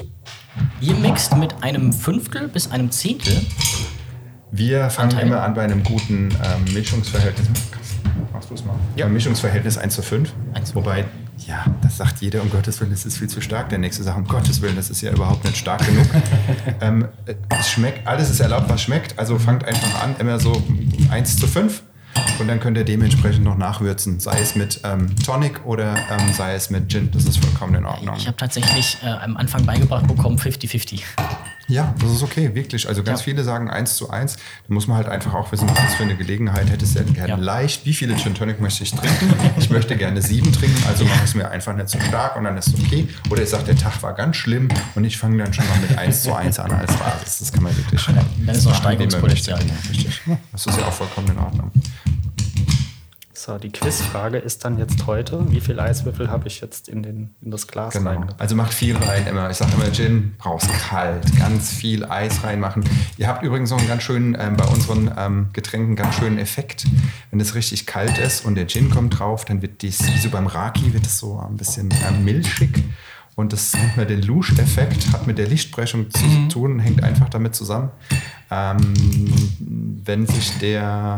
Ihr mixt mit einem Fünftel bis einem Zehntel. Wir fangen Anteil. immer an bei einem guten ähm, Mischungsverhältnis. Machst du es mal? Ja. Ein Mischungsverhältnis 1 zu 5. 1 zu Wobei, ja, das sagt jeder, um Gottes Willen, das ist viel zu stark. Der nächste sagt, um Gottes Willen, das ist ja überhaupt nicht stark genug. [laughs] ähm, es schmeckt, alles ist erlaubt, was schmeckt. Also fangt einfach an, immer so 1 zu 5. Und dann könnt ihr dementsprechend noch nachwürzen, sei es mit ähm, Tonic oder ähm, sei es mit Gin. Das ist vollkommen in Ordnung. Ich habe tatsächlich äh, am Anfang beigebracht bekommen 50-50. Ja, das ist okay, wirklich. Also ganz Ja. viele sagen 1 zu 1. Da muss man halt einfach auch wissen, was das für eine Gelegenheit hättest du denn gerne Ja. leicht. Wie viele Gin Tonic möchte ich trinken? Ich möchte gerne sieben trinken, also mache ich es mir einfach nicht so stark und dann ist es okay. Oder ich sage, der Tag war ganz schlimm und ich fange dann schon mal mit 1 zu 1 an als Basis. Das kann man wirklich. Dann ist noch Steigerungspotenzial. Richtig. Das ist ja auch vollkommen in Ordnung. So, die Quizfrage ist dann jetzt heute, wie viel Eiswürfel habe ich jetzt in, den, in das Glas Genau. rein? Also macht viel rein immer. Ich sage immer, Gin brauchst kalt, ganz viel Eis reinmachen. Ihr habt übrigens noch einen ganz schönen, ähm, bei unseren ähm, Getränken ganz schönen Effekt. Wenn es richtig kalt ist und der Gin kommt drauf, dann wird dies, wie so beim Raki, wird es so ein bisschen ähm, milchig. Und das nennt man den Lusch-Effekt, hat mit der Lichtbrechung zu tun, hängt einfach damit zusammen. Ähm, wenn sich der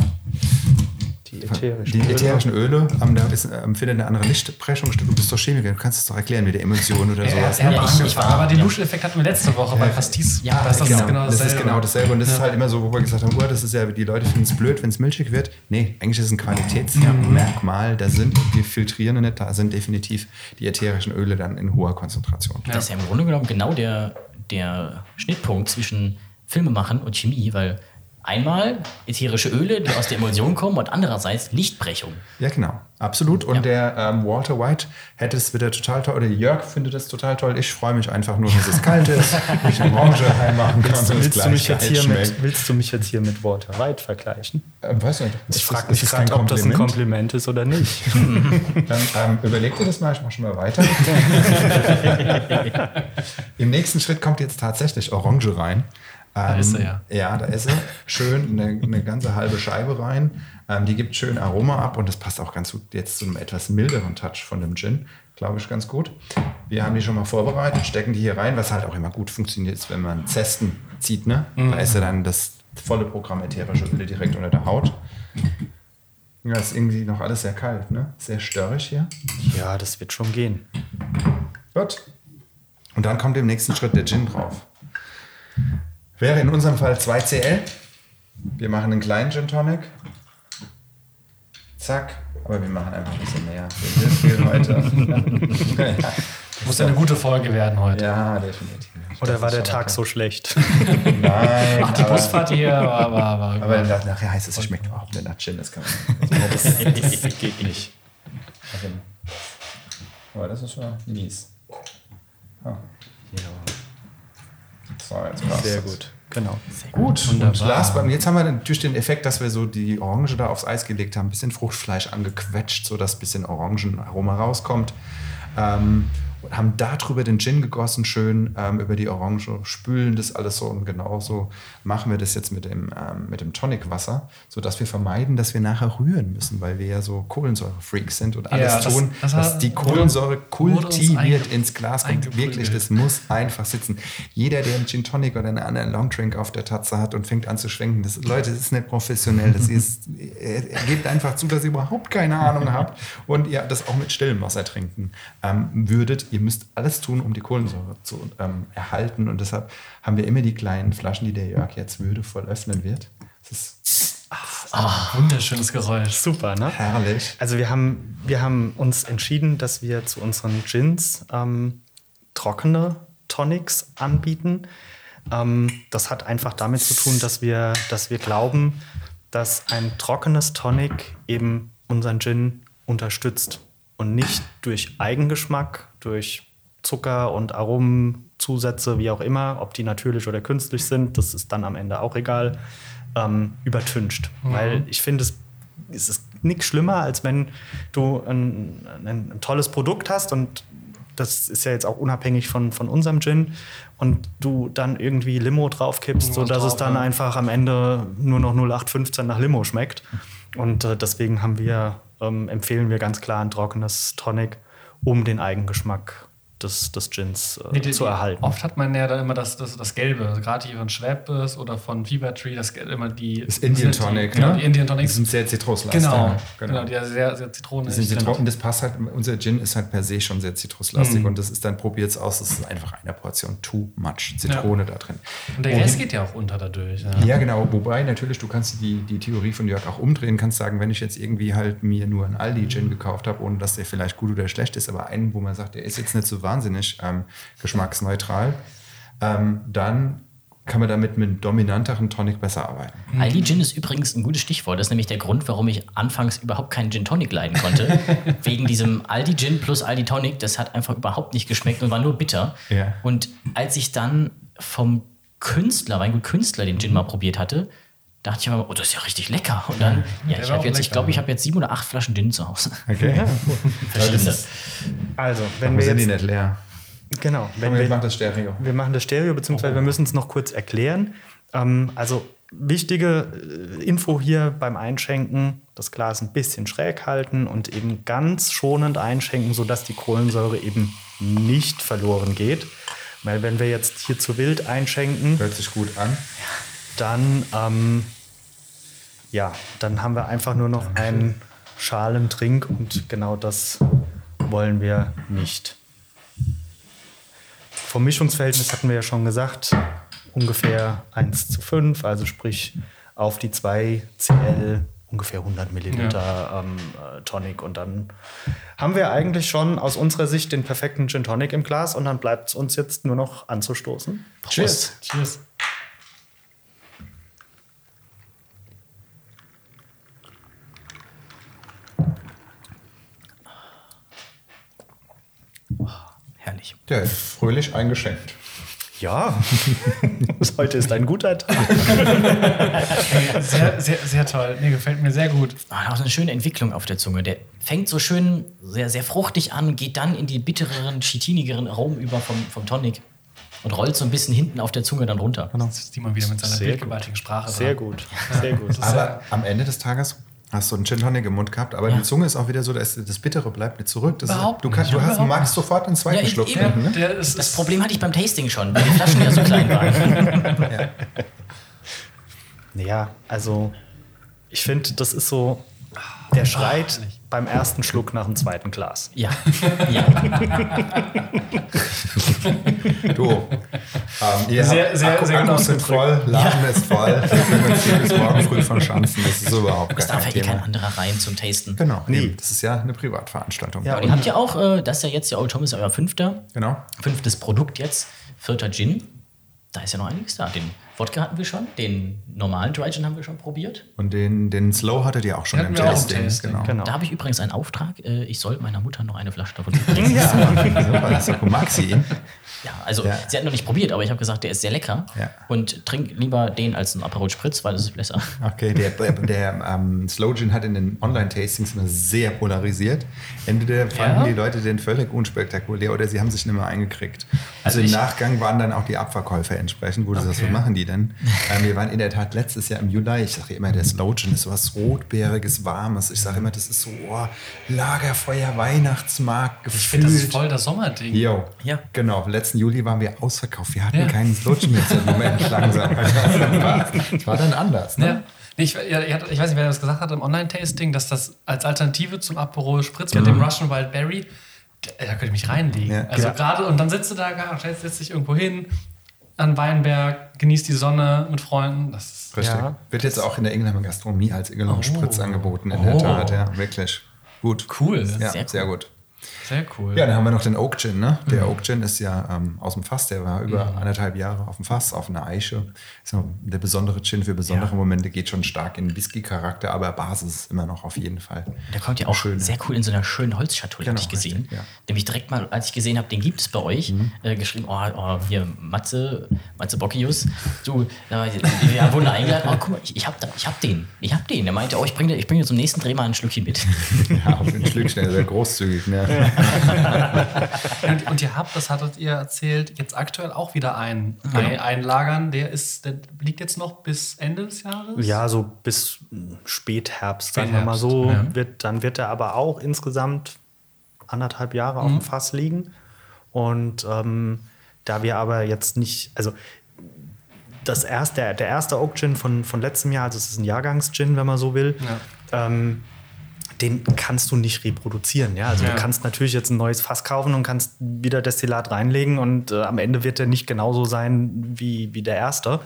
Die ätherischen die Öle. ätherischen Öle, ähm, findet eine andere Lichtbrechung statt. Du bist doch Chemiker, du kannst es doch erklären mit der Emotion oder Ja, sowas. hat ne? Ja, ich- ich war- aber den ja. Duscheffekt hatten wir letzte Woche bei Pastis. Ja, das, das genau, ist genau das dasselbe. ist genau dasselbe. Und das ist Ja. halt immer so, wo wir gesagt haben, oh, das ist ja, die Leute finden es blöd, wenn es milchig wird. Nee, eigentlich ist es ein Qualitätsmerkmal. Da sind, wir filtrieren nicht, da sind definitiv die ätherischen Öle dann in hoher Konzentration. Das ist ja im Grunde genommen genau der, der Schnittpunkt zwischen Filmemachen und Chemie, weil einmal ätherische Öle, die aus der Emulsion kommen und andererseits Lichtbrechung. Ja, genau. Absolut. Und Ja. der ähm, Walter White hätte es wieder total toll. Oder Jörg findet es total toll. Ich freue mich einfach nur, dass es kalt ist. [laughs] Ich eine Orange reinmachen kann. Willst und willst, du mich jetzt hier mit, willst du mich jetzt hier mit Walter White vergleichen? Ähm, weiß nicht. Ich frage mich gerade, ob das ein Kompliment? Ist oder nicht. [laughs] Dann ähm, überleg dir das mal, ich mach schon mal weiter. [laughs] Im nächsten Schritt kommt jetzt tatsächlich Orange rein. Ähm, ist er, ja. Ja, da ist er. Schön eine, eine ganze halbe Scheibe rein. Ähm, die gibt schön Aroma ab und das passt auch ganz gut jetzt zu einem etwas milderen Touch von dem Gin. Glaube ich ganz gut. Wir haben die schon mal vorbereitet, stecken die hier rein, was halt auch immer gut funktioniert, ist, wenn man Zesten zieht. Ne? Da ist ja dann das volle Programm ätherische Öle direkt unter der Haut. Ja, ist irgendwie noch alles sehr kalt, ne? Sehr störrig hier. ja, das wird schon gehen. Gut. Und dann kommt im nächsten Schritt der Gin drauf. Wäre in unserem Fall 2CL. Wir machen einen kleinen Gin Tonic. Zack. Aber wir machen einfach ein bisschen mehr. Wir sind viel [laughs] heute. ja, [laughs] Muss ja eine gute Folge werden heute. ja, definitiv. Oder Das war der Tag so schlecht? [laughs] Nein. Ach, die aber, Busfahrt hier war, war, war, aber nach- nachher heißt es, es schmeckt überhaupt nicht nach Gin. Das kann man das, das geht nicht. Aber das ist schon mies. Ah. So, jetzt passt Sehr gut. Genau. Gut, und Wunderbar. last, but- jetzt haben wir natürlich den Effekt, dass wir so die Orange da aufs Eis gelegt haben, ein bisschen Fruchtfleisch angequetscht, sodass ein bisschen Orangenaroma rauskommt. Ähm, und haben darüber den Gin gegossen, schön ähm, über die Orange, spülen das alles so und genauso machen wir das jetzt mit dem, ähm, mit dem Tonicwasser, sodass wir vermeiden, dass wir nachher rühren müssen, weil wir ja so Kohlensäure-Freaks sind und alles Ja, das- tun, das dass die Kohlensäure kultiviert ins Glas kommt. Wirklich, das muss einfach sitzen. Jeder, der einen Gin Tonic oder einen anderen Longdrink auf der Tatze hat und fängt an zu schwenken, das, Leute, das ist nicht professionell. Das ist, gebt einfach zu, dass ihr überhaupt keine Ahnung habt und ihr das auch mit stillem Wasser trinken ähm, würdet. Ihr müsst alles tun, um die Kohlensäure zu ähm, erhalten. Und deshalb haben wir immer die kleinen Flaschen, die der Jörg jetzt würdevoll öffnen wird. Das ist Wunderschönes Geräusch. Super, ne? herrlich. Also wir haben, wir haben uns entschieden, dass wir zu unseren Gins ähm, trockene Tonics anbieten. Ähm, das hat einfach damit zu tun, dass wir, dass wir glauben, dass ein trockenes Tonic eben unseren Gin unterstützt und nicht durch Eigengeschmack, durch Zucker und Aromenzusätze, wie auch immer, ob die natürlich oder künstlich sind, das ist dann am Ende auch egal, ähm, übertüncht. Weil ich finde, es, es ist nichts schlimmer, als wenn du ein, ein, ein tolles Produkt hast und das ist ja jetzt auch unabhängig von, von unserem Gin und du dann irgendwie Limo draufkippst, sodass es drauf, dann ja. einfach am Ende nur noch 0815 nach Limo schmeckt. Und äh, deswegen haben wir, ähm, empfehlen wir ganz klar ein trockenes Tonic, um den Eigengeschmack des, des Gins äh, Nee, die- zu die- erhalten. Oft hat man ja dann immer das, das, das Gelbe, also gerade hier von Schweppes oder von Fever Tree, das immer die. Das Indian sind die- Tonic, Genau, ne? die Indian Die Tonics. sind sehr zitruslastig. Genau, genau. genau, die ja sehr, sehr Zitrone. Die sind Zitronen, das passt halt, unser Gin ist halt per se schon sehr zitruslastig und das ist dann, probiert es aus, das ist einfach eine Portion too much Zitrone da drin. Und der Rest geht ja auch unter dadurch. Ja. Ja, genau. Wobei natürlich, du kannst die, die Theorie von Jörg auch umdrehen, kannst sagen, wenn ich jetzt irgendwie halt mir nur einen Aldi-Gin gekauft habe, ohne dass der vielleicht gut oder schlecht ist, aber einen, wo man sagt, der ist jetzt nicht so wahnsinnig ähm, geschmacksneutral, ähm, dann kann man damit mit einem dominanteren Tonic besser arbeiten. Aldi Gin ist übrigens ein gutes Stichwort. Das ist nämlich der Grund, warum ich anfangs überhaupt keinen Gin Tonic leiden konnte. [laughs] Wegen diesem Aldi Gin plus Aldi Tonic, das hat einfach überhaupt nicht geschmeckt und war nur bitter. Ja. Und als ich dann vom Künstler, Weingut Künstler, den Gin mal probiert hatte, dachte ich immer, oh, das ist ja richtig lecker. Und dann, ja, Der ich habe ich glaube, ich ja. habe jetzt sieben oder acht Flaschen Gin zu Hause. Okay. [laughs] Verschiedene. Also, wenn Warum wir sind die jetzt, nicht leer? genau, wenn wir wir, machen das Stereo. Wir machen das Stereo, beziehungsweise wir müssen es noch kurz erklären. Ähm, also wichtige äh, Info hier beim Einschenken, das Glas ein bisschen schräg halten und eben ganz schonend einschenken, sodass die Kohlensäure eben nicht verloren geht. Weil wenn wir jetzt hier zu wild einschenken, Hört sich gut an. Dann, ähm, ja, dann haben wir einfach nur noch einen Schalentrink und genau das wollen wir nicht. Vom Mischungsverhältnis hatten wir ja schon gesagt, ungefähr 1 zu 5, also sprich auf die 2 CL ungefähr 100 Milliliter ähm, äh, Tonic. Und dann haben wir eigentlich schon aus unserer Sicht den perfekten Gin Tonic im Glas und dann bleibt es uns jetzt nur noch anzustoßen. Cheers. Cheers. Herrlich. Der ist fröhlich eingeschenkt. Ja, [laughs] heute ist ein guter Tag. Sehr, sehr, sehr toll. Nee, gefällt mir sehr gut. Ah, auch eine schöne Entwicklung auf der Zunge. Der fängt so schön sehr, sehr fruchtig an, geht dann in die bittereren, chitinigeren Aromen über vom, vom Tonic und rollt so ein bisschen hinten auf der Zunge dann runter. Jetzt ist Simon wieder mit seiner Sehr bildgewaltigen Sprache Sehr dran. gut, sehr gut. Aber am Ende des Tages hast du einen Gin Tonic im Mund gehabt, aber die Zunge ist auch wieder so, dass das Bittere bleibt nicht zurück. Das Überhaupt ist, du, kannst, du hast, magst sofort einen zweiten Ja, Schluck eben. trinken. Ne? Der Das ist Problem hatte ich beim Tasting schon, weil die Flaschen ja so klein waren. [laughs] Ja, also ich finde, das ist so, der schreit beim ersten Schluck nach dem zweiten Glas. Ja, [laughs] ja. Du, ähm, ihr Sehr- habt, sehr- Akku, sehr Akkus sind voll, Laden ist voll. [laughs] Wir können uns hier bis morgen früh verschanzen. Das ist überhaupt Es gar darf kein ja eh kein Thema. anderer rein zum Tasten. Genau, Nee. das ist ja eine Privatveranstaltung. Ja, Aber ihr habt ja auch, äh, das ist ja jetzt ja Old Tom ist ja euer fünfter, genau. fünftes Produkt jetzt, vierter Gin. Da ist ja noch einiges da. Den Wodka hatten wir schon, den normalen Dry Gin haben wir schon probiert. Und den, den Slow hattet ihr auch schon im hatten Tasting. Tasting. Genau. Genau. Da habe ich übrigens einen Auftrag. Äh, ich soll meiner Mutter noch eine Flasche davon [laughs] bringen. Ja, super, das ist. Mag sie ihn? Ja, also Ja. sie hat noch nicht probiert, aber ich habe gesagt, der ist sehr lecker. Ja. Und trink lieber den als einen Aperol Spritz, weil das ist besser. Okay, der, der ähm, Slow Gin hat in den Online-Tastings immer sehr polarisiert. Entweder fanden Ja? die Leute den völlig unspektakulär oder sie haben sich nicht mehr eingekriegt. Also, Also im Nachgang waren dann auch die Abverkäufer entsprechend, wo du sagst, was machen die denn? Ähm, wir waren in der Tat letztes Jahr im Juli, ich sage immer, der Slow Gin ist was Rotbeeriges, Warmes. Ich sage immer, das ist so oh, Lagerfeuer, Weihnachtsmarkt, ich gefühlt. finde, das ist voll das Sommerding. Jo, Ja. genau. Letzten Juli waren wir ausverkauft. Wir hatten Ja. keinen Sludge mehr im Moment [laughs] langsam. Das war dann anders. Ne? Ja. Ich, hattet- ich weiß nicht, wer das gesagt hat im Online-Tasting, dass das als Alternative zum Aperol Spritz mit dem Russian Wild Berry, da da könnte ich mich reinlegen. Ja. also Ja. gerade, und dann sitzt du da, stellst setzt dich irgendwo hin, an Weinberg, genießt die Sonne mit Freunden. Das ist Richtig. Ja. Wird jetzt auch in der Ingelheimer Gastronomie als Ingelheimer Oh. Spritz angeboten, in Oh. der Tat. Ja, wirklich. Gut. cool. Ja, Sehr sehr, gut. Sehr cool. Ja, dann haben wir noch den Oak Gin. Ne? Der Oak Gin ist ja ähm, aus dem Fass, der war über anderthalb Jahre auf dem Fass, auf einer Eiche. Der besondere Gin für besondere Momente, geht schon stark in Whisky-Charakter, aber Basis ist immer noch auf jeden Fall. Der kommt ja auch Schön, sehr cool in so einer schönen Holzschatulle, Genau, habe ich gesehen. richtig, ja. Nämlich direkt mal, als ich gesehen habe, den gibt es bei euch, äh, geschrieben, oh, oh, hier, Matze, Matze Bockius, du, ja, wurde eingeladen, oh, guck mal, ich, ich hab, da, ich hab den, ich hab den. Der meinte, oh, ich bringe ich bring dir zum nächsten Dreh mal ein Schlückchen mit. [laughs] Ja, auf den Schlückchen, sehr großzügig. Ne? Und, und ihr habt, das hattet ihr erzählt, jetzt aktuell auch wieder ein, ein einlagern. Der ist, der liegt jetzt noch bis Ende des Jahres? Ja, so bis Spätherbst, sagen wir mal so. ja. Wird, dann wird er aber auch insgesamt anderthalb Jahre auf dem Fass liegen. Und ähm, da wir aber jetzt nicht, also das erste, der, erste Oak Gin von, von letztem Jahr, also es ist ein Jahrgangs-Gin, wenn man so will, ähm, den kannst du nicht reproduzieren. Ja? Also Ja. du kannst natürlich jetzt ein neues Fass kaufen und kannst wieder Destillat reinlegen und äh, am Ende wird der nicht genauso sein wie, wie der erste.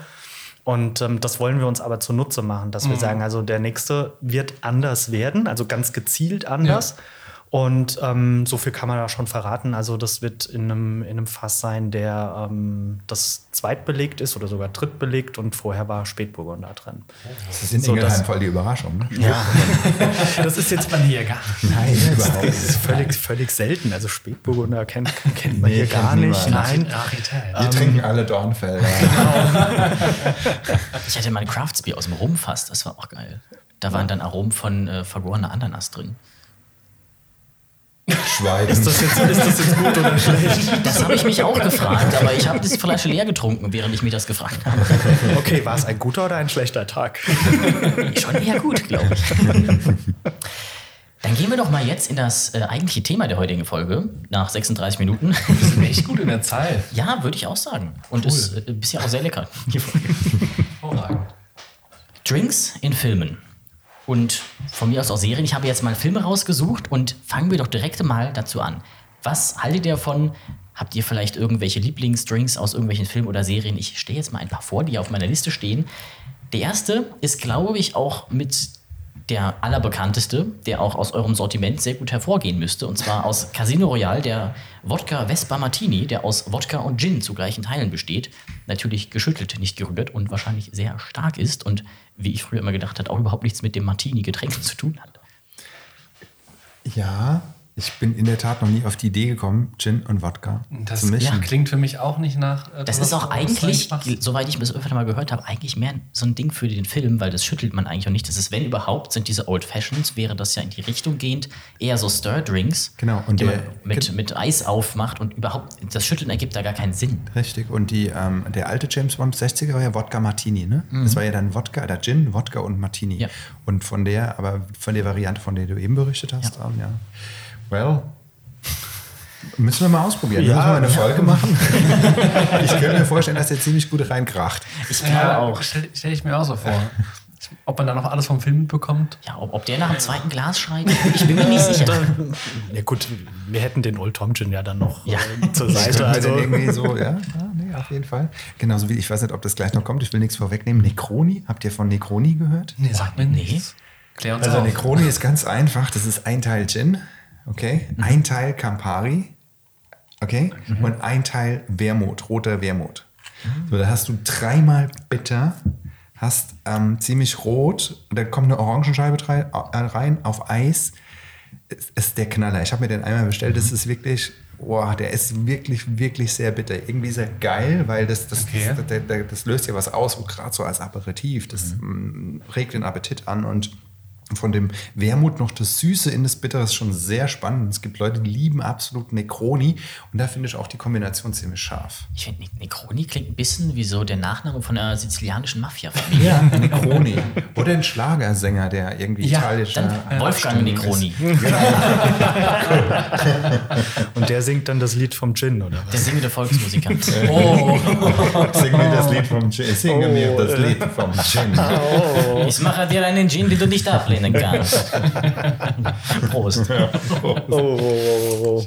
Und ähm, das wollen wir uns aber zunutze machen, dass wir sagen, also der nächste wird anders werden, also ganz gezielt anders. Und ähm, so viel kann man da schon verraten. Also das wird in einem, in einem Fass sein, der ähm, das zweitbelegt ist oder sogar drittbelegt und vorher war Spätburgunder drin. Das ist in So, Ingelheim das- voll die Überraschung. Ne? Ja, [laughs] das ist jetzt man hier gar nicht. Nein, das ist völlig, völlig selten. Also Spätburgunder kennt, kennt man Nee, hier gar nicht. Nein. Rarität. Wir trinken alle Dornfelder. [laughs] Ich hatte mal ein Craftsbier aus dem Rumfass, das war auch geil. Da waren dann Aromen von äh, vergorener Ananas drin. Schweigen. Ist das, jetzt, ist das jetzt gut oder schlecht? Das habe ich mich auch gefragt, aber ich habe diese Flasche leer getrunken, während ich mich das gefragt habe. Okay, war es ein guter oder ein schlechter Tag? Schon eher gut, glaube ich. Dann gehen wir doch mal jetzt in das äh, eigentliche Thema der heutigen Folge, nach 36 Minuten. Wir sind echt gut in der Zeit. Ja, würde ich auch sagen. Und ist äh, bisher auch sehr lecker. Hervorragend. Drinks in Filmen. Und von mir aus auch Serien. Ich habe jetzt mal Filme rausgesucht und fangen wir doch direkt mal dazu an. Was haltet ihr davon? Habt ihr vielleicht irgendwelche Lieblingsdrinks aus irgendwelchen Filmen oder Serien? Ich stehe jetzt mal ein paar vor, die auf meiner Liste stehen. Der erste ist, glaube ich, auch mit der allerbekannteste, der auch aus eurem Sortiment sehr gut hervorgehen müsste. Und zwar aus Casino Royale, der Wodka Vespa Martini, der aus Wodka und Gin zu gleichen Teilen besteht. Natürlich geschüttelt, nicht gerührt und wahrscheinlich sehr stark ist und, wie ich früher immer gedacht habe, auch überhaupt nichts mit dem Martini-Getränk zu tun hat. Ja, ich bin in der Tat noch nie auf die Idee gekommen, Gin und Wodka Das zu mischen. klingt für mich auch nicht nach. äh, Das ist auch eigentlich, soweit ich es öfter mal gehört habe, eigentlich mehr so ein Ding für den Film, weil das schüttelt man eigentlich auch nicht. Das ist, wenn überhaupt, sind diese Old Fashions, wäre das ja in die Richtung gehend, eher so Stir-Drinks, Genau, und die man der- mit, mit Eis aufmacht und überhaupt, das Schütteln ergibt da gar keinen Sinn. Richtig. Und die, ähm, der alte James Bond 60er war ja Wodka Martini, ne? Das war ja dann Wodka, oder Gin, Wodka und Martini. Mhm. Ja. Und von der, aber von der Variante, von der du eben berichtet hast, Ja. ähm, ja. Well. Müssen wir mal ausprobieren. Ja, müssen wir eine. Folge machen. [laughs] ich könnte mir vorstellen, dass der ziemlich gut reinkracht. Ich glaube Ja, auch. Stelle stell ich mir auch so vor. Ob man da noch alles vom Film mitbekommt? Ja, ob, ob der nach dem zweiten Glas schreit, ich bin mir nicht sicher. Ja gut, wir hätten den Old Tom Gin ja dann noch Ja. äh, zur Seite. Also, irgendwie so, ja, [laughs] ja nee, auf jeden Fall. Genauso wie, ich weiß nicht, ob das gleich noch kommt, ich will nichts vorwegnehmen. Necroni, habt ihr von Necroni gehört? Nee, sag mir nee. nichts. Klär uns Also auf. Necroni ist ganz einfach. Das ist ein Teil Gin, okay, ein Teil Campari, okay, und ein Teil Wermut, roter Wermut. So, da hast du dreimal bitter, hast ähm, ziemlich rot, dann kommt eine Orangenscheibe äh, rein auf Eis. Es ist der Knaller. Ich habe mir den einmal bestellt. Das ist wirklich, boah, der ist wirklich, wirklich sehr bitter. Irgendwie sehr geil, weil das, das, Okay. das, das, das, löst ja was aus, gerade so als Aperitif. Das mm, regt den Appetit an und von dem Wermut noch das Süße in das Bittere ist schon sehr spannend. Es gibt Leute, die lieben absolut Necroni und da finde ich auch die Kombination ziemlich scharf. Ich finde, Ne- Necroni klingt ein bisschen wie so der Nachname von einer sizilianischen Mafia-Familie. Ja, [laughs] Necroni. Oder ein Schlagersänger, der irgendwie Ja, italienischer Dann Wolfgang Necroni. ist. [laughs] und der singt dann das Lied vom Gin, oder Der was? singende Volksmusikant. [laughs] Oh, Sing mir das Lied vom Gin. Singe mir das Lied vom Gin. Ich mache dir einen Gin, den du nicht ablehnen kannst. [laughs] Prost. Oh, oh, oh, oh.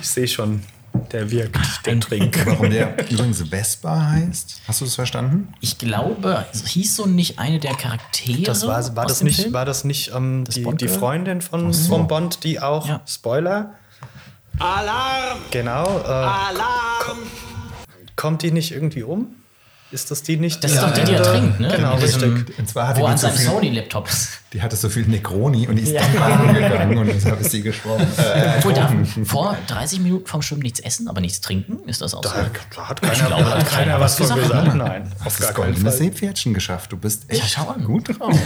Ich sehe schon, der wirkt, der Trink. Warum der übrigens Vespa heißt? Hast du das verstanden? Ich glaube, es hieß so nicht eine der Charaktere. Das war, war, aus das dem nicht, Film? war das nicht ähm, die, Bond die Girl? Freundin von, von Bond, die auch, Ja. Spoiler, Alarm! Genau. Äh, Alarm! kommt die nicht irgendwie um? Ist das die nicht? Das ist doch die, die er trinkt, ne? Genau, richtig. Und zwar hatte Wo die an seinem viel- Sony-Laptop. Die hatte so viel Negroni und die ist dann baden gegangen und deshalb ist sie geschwommen. [laughs] Äh, Obwohl, darf vor 30 Minuten vom Schwimmen nichts essen, aber nichts trinken? Ist das auch so? Da, da hat keiner, glaube, da hat hat keiner was von gesagt, gesagt. ne? Nein, auf das gar keinen goldene Fall. Seepferdchen geschafft. Du bist echt Ja, schau an. gut drauf. [laughs]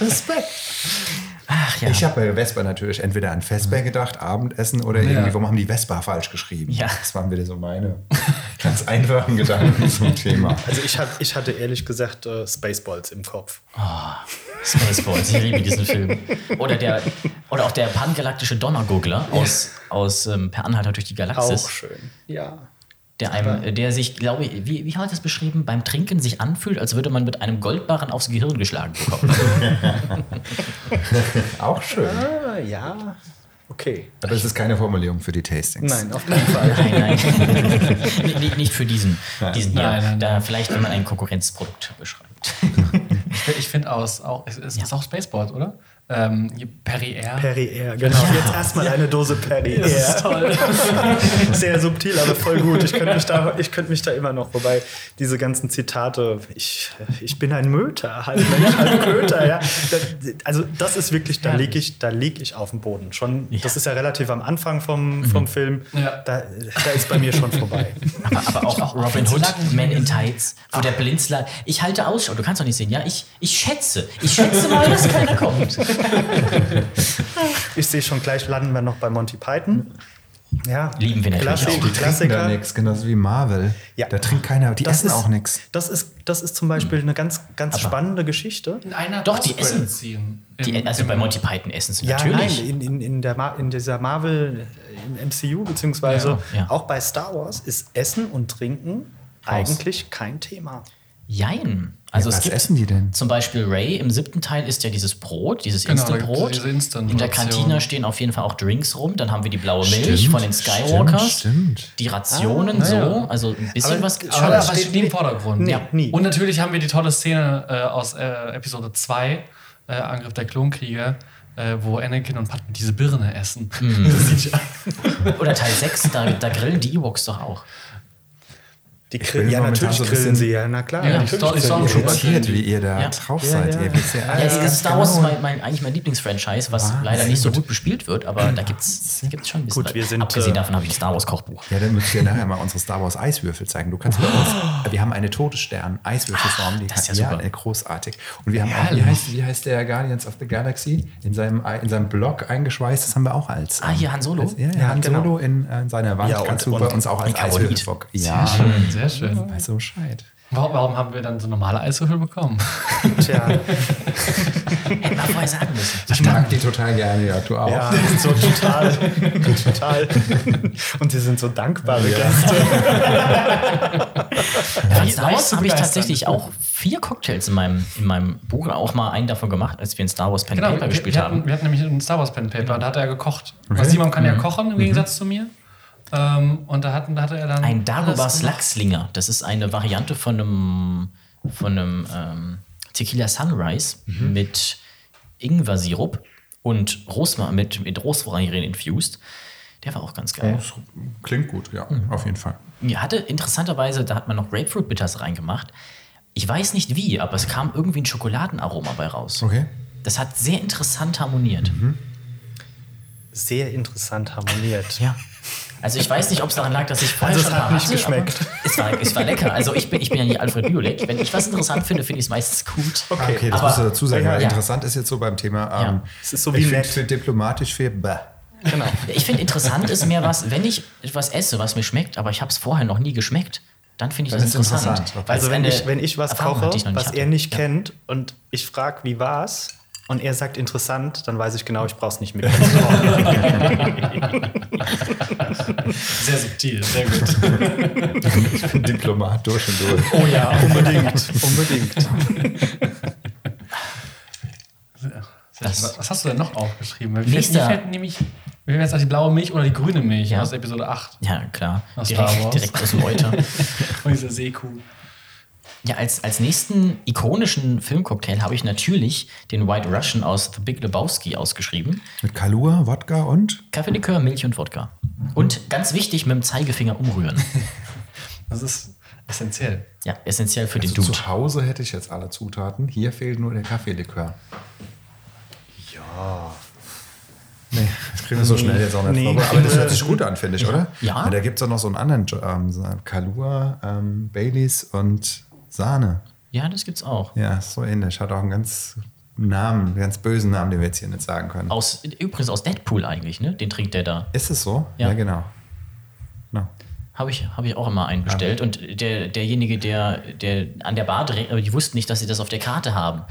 Respekt. Ach ja. Ich habe bei Vespa natürlich entweder an Vespa gedacht, Abendessen oder irgendwie, warum haben die Vespa falsch geschrieben? Ja. Das waren wieder so meine [laughs] ganz einfachen Gedanken zum Thema. Also ich, hab, ich hatte ehrlich gesagt äh, Spaceballs im Kopf. Spaceballs, ich liebe diesen Film. Oder, der, oder auch der pangalaktische Donnergoogler aus, aus ähm, Per Anhalter durch die Galaxis. Auch schön. Ja. Der, einem, der sich, glaube ich, wie, wie hat er das beschrieben, beim Trinken sich anfühlt, als würde man mit einem Goldbarren aufs Gehirn geschlagen bekommen. [laughs] [laughs] Auch schön. Ah, ja. Okay. Aber es ist keine Formulierung für die Tastings. Nein, auf keinen Fall. [laughs] Nein, nein. [laughs] nicht, nicht- für diesen, diesen hier. Nein, nein, Da vielleicht, wenn man ein Konkurrenzprodukt beschreibt. [laughs] Ich, finde aus, auch, es ist, ist auch Spaceboard, oder? Ähm, Perry Air. Perry Air, genau. Jetzt erstmal eine Dose Perry Air. toll. [laughs] Sehr subtil, aber voll gut. Ich könnte mich, da- ich könnte mich da immer noch, wobei diese ganzen Zitate, ich, ich bin ein Möter, halb Mensch, halb Köter, ja. Also das ist wirklich, da liege ich, da lieg ich auf dem Boden. Schon, das ist ja relativ am Anfang vom, vom Film. Ja. Da, da ist bei mir schon vorbei. Aber, aber auch Robin Hood, Man in Tights, wo der Blinzler, ich halte Ausschau, du kannst doch nicht sehen, ja, ich, ich schätze, ich schätze mal, dass keiner kommt. [laughs] Ich sehe schon gleich, landen wir noch bei Monty Python. Ja, Lieben wir natürlich Klassik, auch. Die trinken da Klassiker. nichts, genauso wie Marvel. Ja. Da trinkt keiner, die Das essen ist- auch nichts. Das ist, das ist zum Beispiel eine ganz, ganz spannende Geschichte. In einer Doch, die essen. Die, also im- bei Monty Python essen sie Ja, natürlich. nein, in, in, in, der in dieser Marvel, im MCU, beziehungsweise Ja, ja. auch bei Star Wars, ist Essen und Trinken eigentlich kein Thema. Jein. Also Ja, es was gibt essen die denn? Zum Beispiel Ray im siebten Teil ist ja dieses Brot, dieses Genau, Instant-Brot. diese. In der Kantine stehen auf jeden Fall auch Drinks rum. Dann haben wir die blaue Milch Stimmt, von den Skywalkers. stimmt, stimmt. Die Rationen Ah, so. ja. Also ein bisschen Aber- was. aber- aber steht nie im Vordergrund. Nee, ja. nie. Und natürlich haben wir die tolle Szene äh, aus äh, Episode 2, äh, Angriff der Klonkrieger, äh, wo Anakin und Padme diese Birne essen. [laughs] Das sieht ja Oder Teil 6, da, da grillen die Ewoks doch auch. Die bin grillen, ja, natürlich so grillen sie, ja, na klar. Ja, die natürlich die Stormtrooper. sie. Irritiert, wie ihr da Ja. drauf Ja, seid. ja. Ihr wisst ja Ja, alles es ganz ist Star Wars genau. mein, mein, eigentlich mein Lieblingsfranchise, was Wahnsinn. leider nicht so gut bespielt wird, aber da gibt es schon ein bisschen. Gut, wir sind, Abgesehen äh, davon habe ich ein Star Wars Kochbuch. Ja, dann müsst ihr nachher mal unsere Star Wars Eiswürfel zeigen. Du kannst bei uns, wir haben eine Todesstern Eiswürfelform, die das ist ja super. äh, großartig. Und wir haben auch, wie heißt, wie heißt der Guardians of the Galaxy in seinem in seinem Blog eingeschweißt, das haben wir auch als Ah, hier Han Solo? als, ja, Ja, Han genau. Solo in, äh, in seiner Wand Ja, und- kannst du bei uns auch als. Eiswürfelbock. Ja, schön, sehr schön. bei so Scheid. Warum, warum haben wir dann so normale Eiswürfel bekommen? [laughs] Tja, [laughs] Hätte man vorher sagen müssen. Ich mag die total gerne, ja, du auch. ja, so total, [laughs] total. Und sie sind so dankbare Gäste. Von Star Wars zu habe ich tatsächlich auch vier Cocktails in meinem, in meinem Buch, auch mal einen davon gemacht, als wir in Star Wars Pen Genau, Paper wir, gespielt wir, haben. hatten, wir hatten nämlich einen Star Wars Pen Paper, da hat er gekocht. Weil Simon kann ja kochen im Gegensatz zu mir. Ähm, und da, hatten, da hatte er dann. Ein gemacht. Lachslinger. Das ist eine Variante von einem, von einem ähm, Tequila Sunrise mit Ingwer-Sirup und Rosma mit, mit Rosmarin infused. Der war auch ganz geil. Das Klingt gut, ja, Mhm. auf jeden Fall. Ja, hatte interessanterweise, da hat man noch Grapefruit Bitters reingemacht. Ich weiß nicht wie, aber es kam irgendwie ein Schokoladenaroma bei raus. Okay. Das hat sehr interessant harmoniert. Sehr interessant harmoniert. Ja. Also ich weiß nicht, ob es daran lag, dass ich vorher Also es hat nicht hatte, geschmeckt. Es war, es war lecker. Also ich bin, ich bin ja nicht Alfred Biolek. Wenn ich was interessant finde, finde ich es meistens gut. Okay, okay das aber- musst du dazu sagen, Ja, interessant ist jetzt so beim Thema. Ja. Ähm, Es ist so wie ich finde nett. für diplomatisch für bäh. Genau. Ich finde interessant ist mehr was, wenn ich etwas esse, was mir schmeckt, aber ich habe es vorher noch nie geschmeckt, dann finde ich Dann das ist interessant. interessant. Also wenn ich, wenn ich was Erfahrung koche, ich was hatte. er nicht Ja. kennt und ich frage, wie war's? Und er sagt interessant, dann weiß ich genau, ich brauche es nicht mit. [laughs] Sehr subtil, sehr gut. Ich bin Diplomat durch und durch. oh ja, unbedingt, [laughs] unbedingt. Das- Was hast du denn noch aufgeschrieben? Fällt, Nächster- mir fällt nämlich, fällt jetzt auch die blaue Milch oder die grüne Milch Ja. aus Episode 8. Ja, klar. Aus Direkt, direkt aus dem Euter. Und [laughs] diese Seekuh. Ja, als, als nächsten ikonischen Filmcocktail habe ich natürlich den White Russian aus The Big Lebowski ausgeschrieben. Mit Kalua, Wodka und? Kaffeelikör, Milch und Wodka. Und ganz wichtig, mit dem Zeigefinger umrühren. [laughs] Das ist essentiell. Ja, essentiell für den Also Dude. zu Hause hätte ich jetzt alle Zutaten. Hier fehlt nur der Kaffeelikör. Ja. Nee, das kriegen wir so schnell jetzt auch nicht Nee, vor. Aber das hört sich gut an, finde ich, oder? Ja. Und da gibt es auch noch so einen anderen ähm, Kalua, ähm, Baileys und Sahne. Ja, das gibt's auch. Ja, so ähnlich. Hat auch einen ganz Namen, einen ganz bösen Namen, den wir jetzt hier nicht sagen können. Aus, übrigens aus Deadpool eigentlich, ne? Den trinkt der da. Ist es so? Ja. genau. No. Habe ich, hab ich auch immer einen bestellt. Und der, derjenige, der, der an der Bar dreht, aber die wussten nicht, dass sie das auf der Karte haben.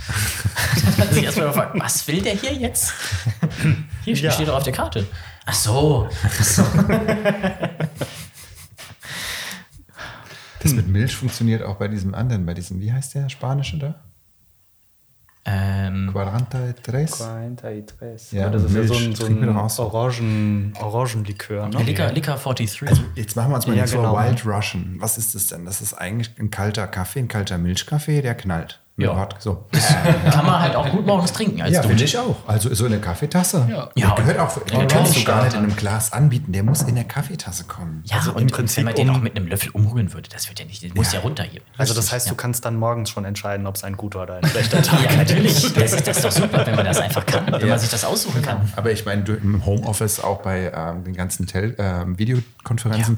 [laughs] Dann hat sich erstmal gefragt, was will der hier jetzt? [laughs] Hier Ja. steht doch auf der Karte. Ach so. Ach so. [laughs] Das mit Milch funktioniert auch bei diesem anderen, bei diesem, wie heißt der spanische da? Ähm, Quaranta y tres? 43. Ja, Ja, das ist ja Milch. so ein, so ein so. Orangen, Orangenlikör. Ne? Liquor, Liquor 43. Also jetzt machen wir uns mal Ja, jetzt genau. vor Wild Russian. Was ist das denn? Das ist eigentlich ein kalter Kaffee, ein kalter Milchkaffee, der knallt. Ja. Wodka. So. Kann man halt auch gut morgens trinken als Ja, finde ich auch. Also so in der Kaffeetasse. Ja. Der Ja, gehört auch, den Ja, kannst du gar nicht in einem Glas anbieten. Der muss in der Kaffeetasse kommen. Ja, Also und, im Prinzip wenn man den um- auch mit einem Löffel umrühren würde, das wird ja nicht, das muss ja runter hier. Also das heißt, du kannst dann morgens schon entscheiden, ob es ein guter oder ein schlechter [laughs] Tag Ja, natürlich. Das ist, das ist doch super, wenn man das einfach kann, wenn Ja. man sich das aussuchen kann. Aber ich meine, du im Homeoffice, auch bei ähm, den ganzen Tel ähm, Videokonferenzen,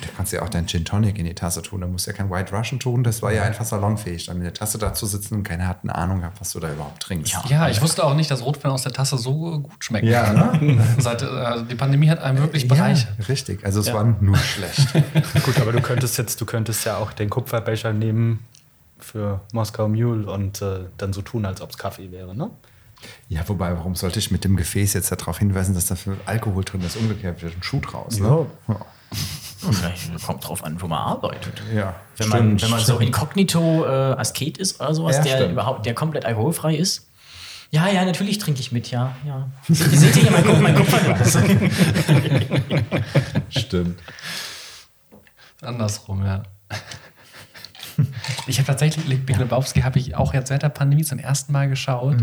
da kannst du ja auch dein Gin Tonic in die Tasse tun. Da musst du ja kein White Russian tun. Das war ja einfach salonfähig, dann mit der Tasse da zu sitzen und keiner hat eine Ahnung gehabt, was du da überhaupt trinkst. Ja, ich wusste auch nicht, dass Rotwein aus der Tasse so gut schmeckt. Ja, ne? [laughs] Seit, äh, also die Pandemie hat einem wirklich bereichert. Ja, richtig. Also es war nur schlecht. [laughs] Gut, aber du könntest jetzt, du könntest ja auch den Kupferbecher nehmen für Moskau Mule und äh, dann so tun, als ob es Kaffee wäre, ne? Ja, wobei, warum sollte ich mit dem Gefäß jetzt darauf hinweisen, dass da viel Alkohol drin ist? Umgekehrt wird ein Schuh draus. Ne? Ja. Kommt drauf an, wo man arbeitet. Ja, Wenn man, stimmt, wenn man so stimmt. inkognito äh, Asket ist oder sowas, Ja, der stimmt. überhaupt, der komplett alkoholfrei ist. Ja, ja, natürlich trinke ich mit, ja, ja. Seht ihr, hier mein, Kup- mein Kupferglas? [laughs] Stimmt. Andersrum, ja. Ich habe tatsächlich Big Lebowski habe ich auch jetzt seit der Pandemie zum ersten Mal geschaut.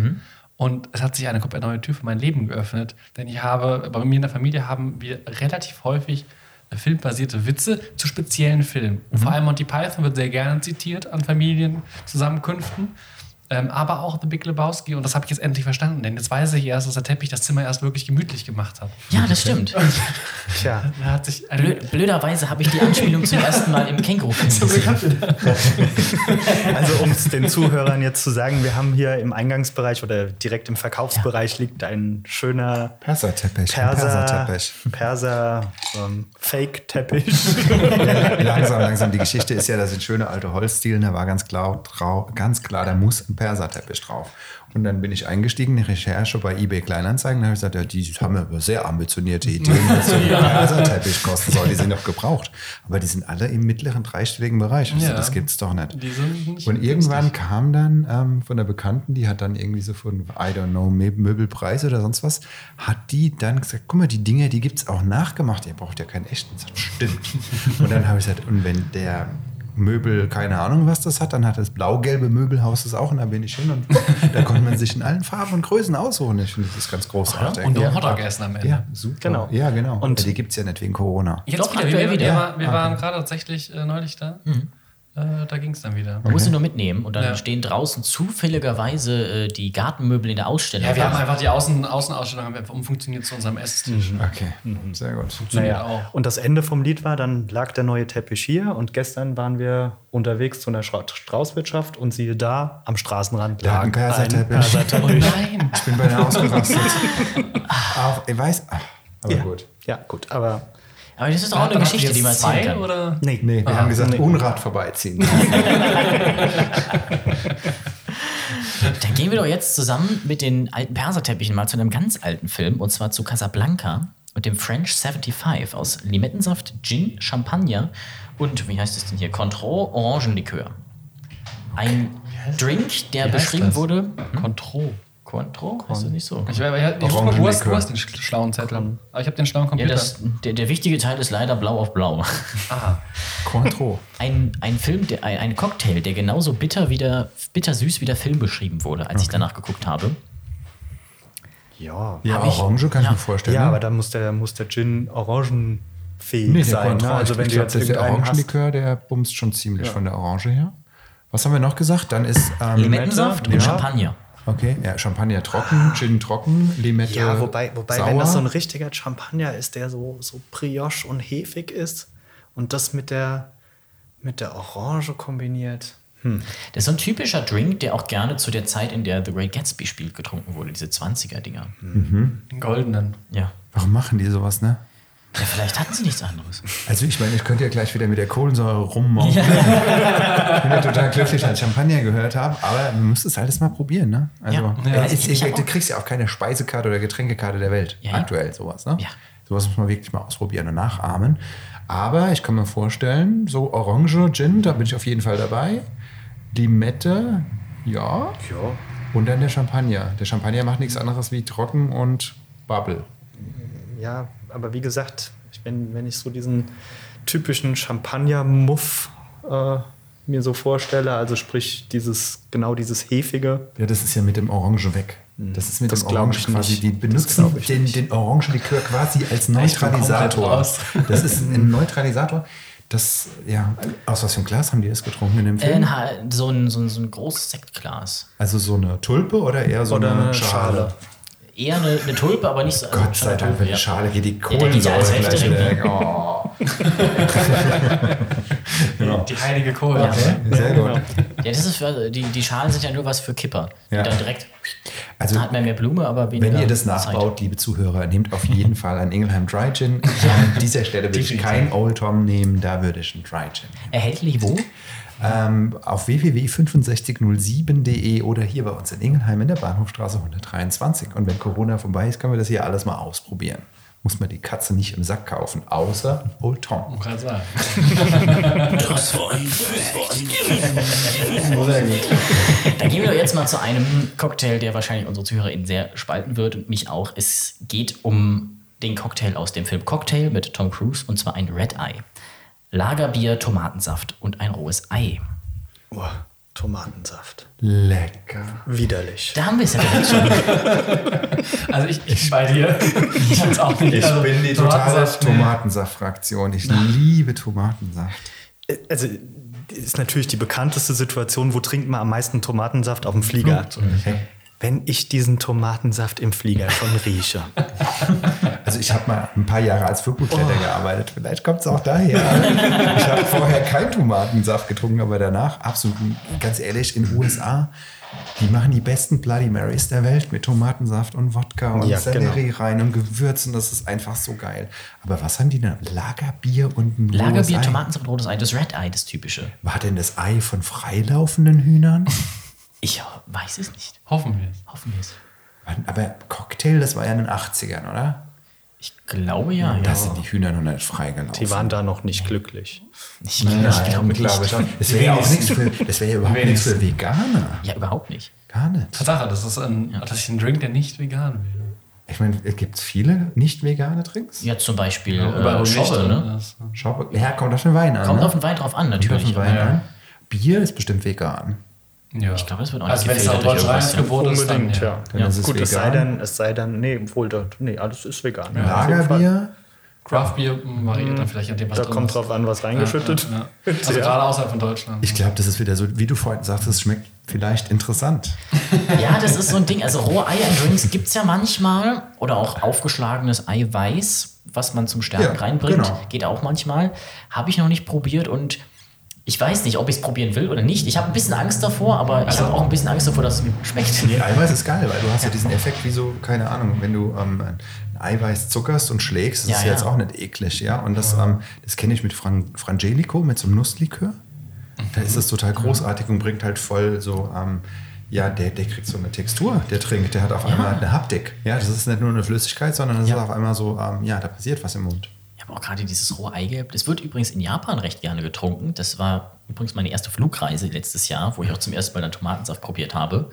Und es hat sich eine komplett neue Tür für mein Leben geöffnet. Denn ich habe, bei mir in der Familie haben wir relativ häufig filmbasierte Witze zu speziellen Filmen. Und vor allem Monty Python wird sehr gerne zitiert an Familienzusammenkünften. Ähm, aber auch The Big Lebowski. Und das habe ich jetzt endlich verstanden. Denn jetzt weiß ich erst, dass der Teppich das Zimmer erst wirklich gemütlich gemacht hat. Ja, das stimmt. [laughs] Tja, Da hat sich Blö blöderweise habe ich die Anspielung zum ersten Mal im Känguru-Film gesehen. [laughs] also um es den Zuhörern jetzt zu sagen, wir haben hier im Eingangsbereich oder direkt im Verkaufsbereich liegt ein schöner Perserteppich. ein Perser, Perserteppich. Perser ähm, Fake-Teppich. Ja, langsam, langsam. Die Geschichte ist ja, das sind schöne alte Holzdielen. Da war ganz klar, trau, ganz klar, da muss ein Perserteppich drauf. Und dann bin ich eingestiegen in die Recherche bei eBay Kleinanzeigen. Da habe ich gesagt, ja, die haben aber sehr ambitionierte Ideen, was so ein [laughs] Perserteppich kosten soll. Die sind doch gebraucht. Aber die sind alle im mittleren dreistelligen Bereich. Also, Ja. Das gibt's doch nicht. Nicht Und irgendwann günstig. kam dann ähm, von der Bekannten, die hat dann irgendwie so von, I don't know, Mö- Möbelpreis oder sonst was, hat die dann gesagt, guck mal, die Dinger, die gibt's auch nachgemacht. Ihr braucht ja keinen echten. Sag, Stimmt. Und dann habe ich gesagt, und wenn der Möbel, keine Ahnung, was das hat, dann hat das blau-gelbe Möbelhaus das auch und da bin ich hin und [laughs] da konnte man sich in allen Farben und Größen aussuchen. Ich finde das ganz großartig. Und ja, ein Hotdog essen am Ende. ja, super. Genau. Ja, genau. Und- die gibt's ja nicht wegen Corona. Jetzt Doch, wieder, wir, wieder. Wir, Ja. wir waren gerade tatsächlich äh, neulich da. Äh, da ging es dann wieder. Man muss sie nur mitnehmen und dann Ja. stehen draußen zufälligerweise äh, die Gartenmöbel in der Ausstellung. Ja, wir haben einfach die Außen Außenausstellung haben wir einfach umfunktioniert zu unserem Esstisch. Okay, sehr gut. Funktioniert auch. Und das Ende vom Lied war, dann lag der neue Teppich hier und gestern waren wir unterwegs zu einer Stra Straußwirtschaft und siehe da, am Straßenrand lag einen Perserteppich. Perserteppich. Nein! Ich bin bei der [laughs] ausgerastet. [laughs] Auch, ich weiß, ach, aber Ja. gut. Ja, gut, aber Aber das ist doch auch eine Geschichte, die man erzählen kann. Oder? nee. Nee, wir Ah, haben gesagt, nee. Unrat vorbeiziehen. [laughs] Dann gehen wir doch jetzt zusammen mit den alten Perserteppichen mal zu einem ganz alten Film und zwar zu Casablanca und dem French 75 aus Limettensaft, Gin, Champagner und wie heißt es denn hier? Contro Orangenlikör. Ein Drink, der beschrieben das? wurde. Contro. Cointreau? Ist das nicht so? Ich, ja, ja, du, Orangenlikör. hast, du hast den sch- schlauen Zettel. Aber ich habe den schlauen Ja, Computer. das, der, der wichtige Teil ist leider blau auf blau. ah, [laughs] Cointreau. Ein, ein Film, der, ein, Cocktail, der genauso bitter wie der, bittersüß wie der Film beschrieben wurde, als ich danach geguckt habe. Ja. Ja, Hab ich- Orange kann ja. ich mir vorstellen. Ja, ne? aber da muss der, muss der Gin orangenfähig Nee, der sein. Ne? Also ich, wenn ich du glaube, jetzt der. Orangenlikör, der bumst schon ziemlich von der Orange her. Was haben wir noch gesagt? Dann ist ähm, Limettensaft und ja. Champagner. Okay, ja, Champagner trocken, Gin trocken, Limette Ja, wobei, wobei sauer. wenn das so ein richtiger Champagner ist, der so, so Brioche und hefig ist und das mit der, mit der Orange kombiniert. Das ist so ein typischer Drink, der auch gerne zu der Zeit, in der The Great Gatsby spielt, getrunken wurde, diese 20er-Dinger. den goldenen. Ja. Warum machen die sowas, ne? Ja, vielleicht hatten sie nichts anderes. Also ich meine, ich könnte ja gleich wieder mit der Kohlensäure rummachen. Ich bin ja total glücklich, als ich Champagner gehört habe, aber man muss es alles mal probieren, ne? Also, Ja. ja, Ja, ist, ich- ich du kriegst ja auch keine Speisekarte oder Getränkekarte der Welt. Ja, ja. Aktuell sowas, ne? Ja. Sowas muss man wirklich mal ausprobieren und nachahmen. Aber ich kann mir vorstellen, so Orange, Gin, da bin ich auf jeden Fall dabei. Limette, ja. Ja. Und dann der Champagner. Der Champagner macht nichts anderes wie trocken und Bubble. Ja, aber wie gesagt, ich, wenn, wenn ich so diesen typischen Champagner-Muff äh, mir so vorstelle, also sprich dieses, genau dieses Hefige, Ja, das ist ja mit dem Orange weg. Das ist mit Das dem Orange ich quasi. nicht. Die benutzen den, den Orangenlikör quasi als Neutralisator. Das ist ein Neutralisator. Das, ja, aus was für einem Glas haben die das getrunken in dem Äh, Film? ein Ha- so, ein, so, ein, so ein großes Sektglas. Also so eine Tulpe oder eher so Oder eine, eine Schale? Schale. Eher eine, eine Tulpe, aber nicht so. also Gott sei Dank, wenn die ja. Schale geht, die ja Kohlensäure weg gleich weg. Oh. [laughs] Die heilige Kohle. Ja. Sehr gut. Ja, das ist für, die, die Schalen sind ja nur was für Kipper. Ja. Dann direkt, Also, da hat man mehr Blume, aber weniger Wenn ihr das Zeit. nachbaut, liebe Zuhörer, nehmt auf jeden Fall einen Ingelheim Dry Gin. [laughs] An dieser Stelle würde ich kein Old Tom nehmen, da würde ich einen Dry Gin. Erhältlich wo? Ähm, auf www.6507.de oder hier bei uns in Ingelheim in der Bahnhofstraße 123. Und wenn Corona vorbei ist, können wir das hier alles mal ausprobieren. Muss man die Katze nicht im Sack kaufen, außer Old Tom. Kann sein. [laughs] Dann gehen wir doch jetzt mal zu einem Cocktail, der wahrscheinlich unsere ZuhörerInnen sehr spalten wird und mich auch. Es geht um den Cocktail aus dem Film Cocktail mit Tom Cruise und zwar ein Red Eye. Lagerbier, Tomatensaft und ein rohes Ei. oh, Tomatensaft. Lecker. Widerlich. Da haben wir es ja direkt schon. [laughs] Also ich, ich bei dir. [laughs] Ich jetzt auch nicht. Ich also, bin die totale. Tomatensaft-Fraktion. Ich liebe Tomatensaft. Also ist natürlich die bekannteste Situation, wo trinkt man am meisten Tomatensaft auf dem Flieger. Okay. Wenn ich diesen Tomatensaft im Flieger schon rieche. [laughs] Also ich habe mal ein paar Jahre als Flugbegleiter gearbeitet. Vielleicht kommt es auch daher. ich habe vorher keinen Tomatensaft getrunken, aber danach absolut, ganz ehrlich, in den USA, die machen die besten Bloody Marys der Welt mit Tomatensaft und Wodka und Ja, Sellerie rein und Gewürzen. Das ist einfach so geil. Aber was haben die denn? Lagerbier und ein Lagerbier, Ei. Tomatensaft, rotes Ei, das Red Eye, das typische. War denn das Ei von freilaufenden Hühnern? [laughs] Ich weiß es nicht. Hoffen wir es. Hoffen wir es. aber Cocktail, das war ja in den 80ern, oder? Ich glaube ja. ja. Da sind die Hühner noch nicht freigelaufen. Die waren da noch nicht glücklich. Ich, Nein, ich glaube glaube ich nicht. Das wäre ja auch nichts für, das wäre ja überhaupt nichts für Veganer. Ja, überhaupt nicht. Gar nicht. Tatsache, das ist ein, das ist ein Drink, der nicht vegan wäre. Ich meine, gibt es viele nicht vegane Drinks? Ja, zum Beispiel Überall äh, nicht, Schorle, ne? Schau, ja, kommt auf den Wein an. Kommt ne? auf den Wein drauf an, Kommt auf natürlich. den Wein Ja. an. Bier ist bestimmt vegan. Ja. Ich glaube, das wird auch Also nicht wenn es auch Deutsch Reinheitsgebot ist, dann, Unbedingt, ja. ja. Dann ist es Gut, es sei vegan. denn, es sei denn, nee, wohl, da, nee, alles ist vegan. Ja. Lagerbier, Craftbier mm, variiert dann vielleicht an dem, was Da drin kommt ist. drauf an, was reingeschüttet Ja, ja, [laughs] ja. Also Ja. gerade außerhalb von Deutschland. ich glaube, das ist wieder so, wie du vorhin sagst, es schmeckt vielleicht interessant. [laughs] Ja, das ist so ein Ding. Also rohe Eier in Drinks gibt es ja manchmal. Oder auch aufgeschlagenes Eiweiß, was man zum Stärken Ja, reinbringt. genau. Geht auch manchmal. Habe ich noch nicht probiert und ich weiß nicht, ob ich es probieren will oder nicht. Ich habe ein bisschen Angst davor, aber ich habe auch ein bisschen Angst davor, dass es mir schmeckt. Nee, Eiweiß ist geil, weil du hast ja, diesen Effekt wie so, keine Ahnung, wenn du ähm, ein Eiweiß zuckerst und schlägst, das Ja, ist ja jetzt ja. auch nicht eklig, ja. Und das, ähm, das kenne ich mit Fran Frangelico, mit so einem Nusslikör. Da ist es total großartig und bringt halt voll so, ähm, ja, der, der kriegt so eine Textur, der trinkt, der hat auf einmal eine Haptik. Ja, das ist nicht nur eine Flüssigkeit, sondern das Ja. ist auf einmal so, ähm, ja, da passiert was im Mund. Ich habe auch gerade dieses rohe Eigelb. Das wird übrigens in Japan recht gerne getrunken. Das war übrigens meine erste Flugreise letztes Jahr, wo ich auch zum ersten Mal dann Tomatensaft probiert habe.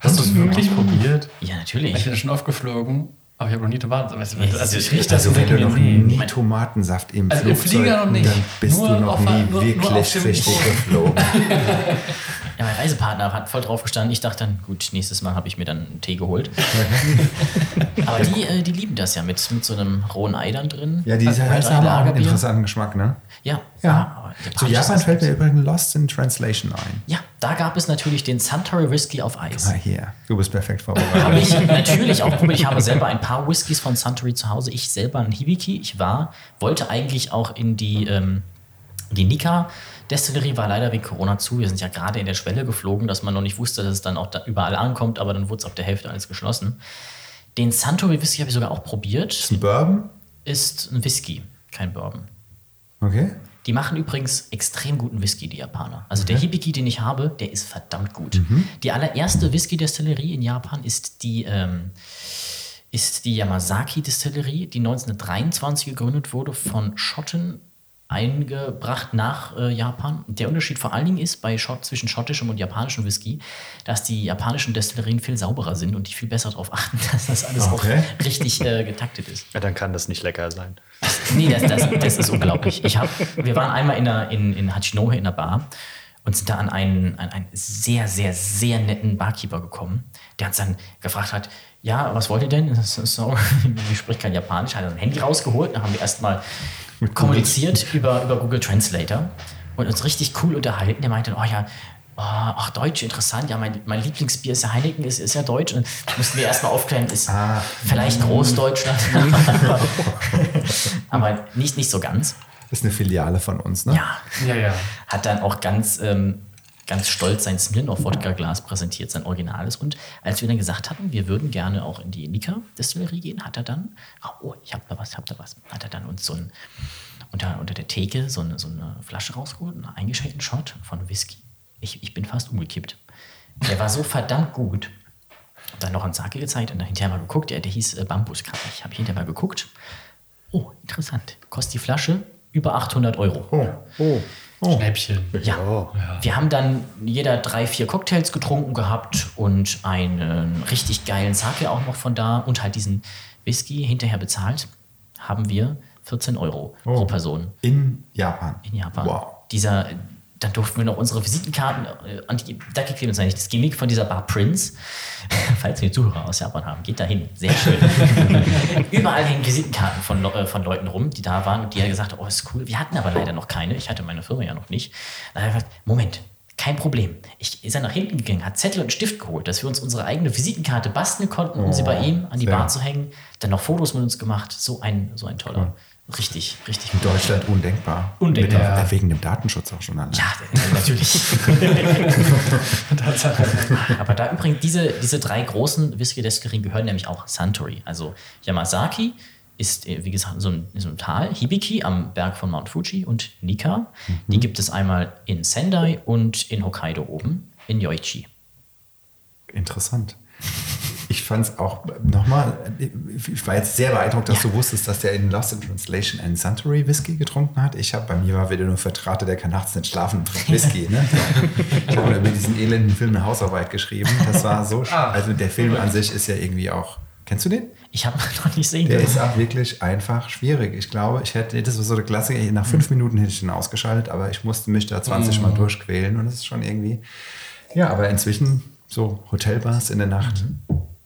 Hast du es wirklich probiert? Ja, Ich natürlich. bin schon aufgeflogen, aber ich habe noch nie Tomaten. Also, Ja, also ich rieche das Also und wenn du noch nee. nie Tomatensaft im Also im Flugzeug, Flieger noch nicht. dann bist Nur du noch nie wirklich richtig geflogen. [laughs] [laughs] Ja, mein Reisepartner hat voll drauf gestanden. Ich dachte dann, gut, nächstes Mal habe ich mir dann einen Tee geholt. [laughs] Aber die, äh, die lieben das ja mit, mit so einem rohen Ei dann drin. Ja, die Also, haben drei auch einen interessanten Geschmack, ne? Ja, Ja. Zu Japan ist fällt mir übrigens Lost in Translation ein. Ja, da gab es natürlich den Suntory Whisky auf Eis. Ah, hier. Du bist perfekt Habe vorbereitet. ich natürlich auch probiert. Ich habe selber ein paar Whiskys von Suntory zu Hause. Ich selber ein Hibiki. Ich war, wollte eigentlich auch in die, ähm, die Nika. Destillerie war leider wegen Corona zu. Wir sind ja gerade in der Schwelle geflogen, dass man noch nicht wusste, dass es dann auch da überall ankommt, aber dann wurde es auf der Hälfte alles geschlossen. Den Suntory Whisky habe ich sogar auch probiert. Ist ein Bourbon? Ist ein Whisky, kein Bourbon. Okay. Die machen übrigens extrem guten Whisky, die Japaner. Also der Hibiki, den ich habe, der ist verdammt gut. Die allererste Whisky-Destillerie in Japan ist die, ähm, ist die Yamazaki-Destillerie, die 1923 gegründet wurde von Schotten eingebracht nach äh, Japan. Der Unterschied vor allen Dingen ist bei Schott, zwischen schottischem und japanischem Whisky, dass die japanischen Destillerien viel sauberer sind und die viel besser darauf achten, [laughs] dass das alles Okay. auch richtig äh, getaktet ist. Ja, dann kann das nicht lecker sein. Nee, das, das, das ist unglaublich. Ich hab, wir waren einmal in, der, in, in Hachinohe in der Bar und sind da an einen, an einen sehr, sehr, sehr netten Barkeeper gekommen, der uns dann gefragt hat, ja, was wollt ihr denn? [laughs] So, ich spreche kein Japanisch, hat er ein Handy rausgeholt, dann haben wir erstmal [laughs] kommuniziert über, über Google Translator und uns richtig cool unterhalten. Der meinte, oh ja, oh, ach, Deutsch, interessant. Ja, mein, mein Lieblingsbier ist ja Heineken, ist, ist ja Deutsch. Und mussten wir erstmal aufklären, ist vielleicht Großdeutschland. [laughs] Aber nicht, nicht so ganz. Ist eine Filiale von uns, ne? Ja, Ja, ja. hat dann auch ganz, ähm, ganz stolz sein Smirnoff-Wodka-Glas präsentiert, sein Originales. Und als wir dann gesagt hatten, wir würden gerne auch in die Nika-Destillerie gehen, hat er dann, oh, ich hab da was, ich hab da was, hat er dann uns so ein, unter, unter der Theke so eine, so eine Flasche rausgeholt, einen eingeschenkten Shot von Whisky. Ich, ich bin fast umgekippt. Der war so verdammt gut. Hab dann noch einen Sake gezeigt und dann hinterher mal geguckt, der, der hieß äh, Bambuskrabbig. Habe ich hinterher mal geguckt. Oh, interessant. Kostet die Flasche über 800 Euro. Oh, oh, oh. Schnäppchen. Ja. Wir haben dann jeder drei, vier Cocktails getrunken gehabt und einen richtig geilen Sake auch noch von da und halt diesen Whisky hinterher bezahlt. Haben wir 14 Euro pro Person In Japan. in Japan. Wow. Dieser, dann durften wir noch unsere Visitenkarten äh, an die Decke kleben. Das ist eigentlich das Gimmick von dieser Bar Prince. [laughs] Falls wir Zuhörer aus Japan haben, geht da hin. Sehr schön. [laughs] Überall hängen Visitenkarten von, äh, von Leuten rum, die da waren und die ja gesagt haben, oh, ist cool. Wir hatten aber leider noch keine. Ich hatte meine Firma ja noch nicht. Dann habe ich gesagt, Moment, kein Problem. Ich ist er nach hinten gegangen, hat Zettel und Stift geholt, dass wir uns unsere eigene Visitenkarte basteln konnten, um sie bei ihm an die. Bar zu hängen. Dann noch Fotos mit uns gemacht. So ein, so ein toller. Richtig, richtig In Deutschland undenkbar. Undenkbar. Mit, äh, wegen dem Datenschutz auch schon allein. Ja, natürlich. [laughs] Aber da übrigens, diese, diese drei großen Whisky-Destillerien gehören nämlich auch Suntory. Also Yamazaki ist, äh, wie gesagt, so ein, so ein Tal. Hibiki am Berg von Mount Fuji und Nika. Die gibt es einmal in Sendai und in Hokkaido oben, in Yoichi. Interessant. Ich fand es auch nochmal, ich war jetzt sehr beeindruckt, dass du wusstest, dass der in Lost in Translation einen Suntory Whisky getrunken hat. Ich habe, bei mir war wieder nur Vertrate, der kann nachts nicht schlafen und trinkt Whisky. Ne? [laughs] Ich habe über diesen elenden Film eine Hausarbeit geschrieben. Das war so, Ah. also der Film an sich ist ja irgendwie auch, kennst du den? Ich habe noch nicht sehen Der können. ist auch wirklich einfach schwierig. Ich glaube, ich hätte, das war so der Klassiker, nach fünf Minuten hätte ich den ausgeschaltet, aber ich musste mich da 20 Mal durchquälen und das ist schon irgendwie, ja, aber inzwischen so Hotelbars in der Nacht.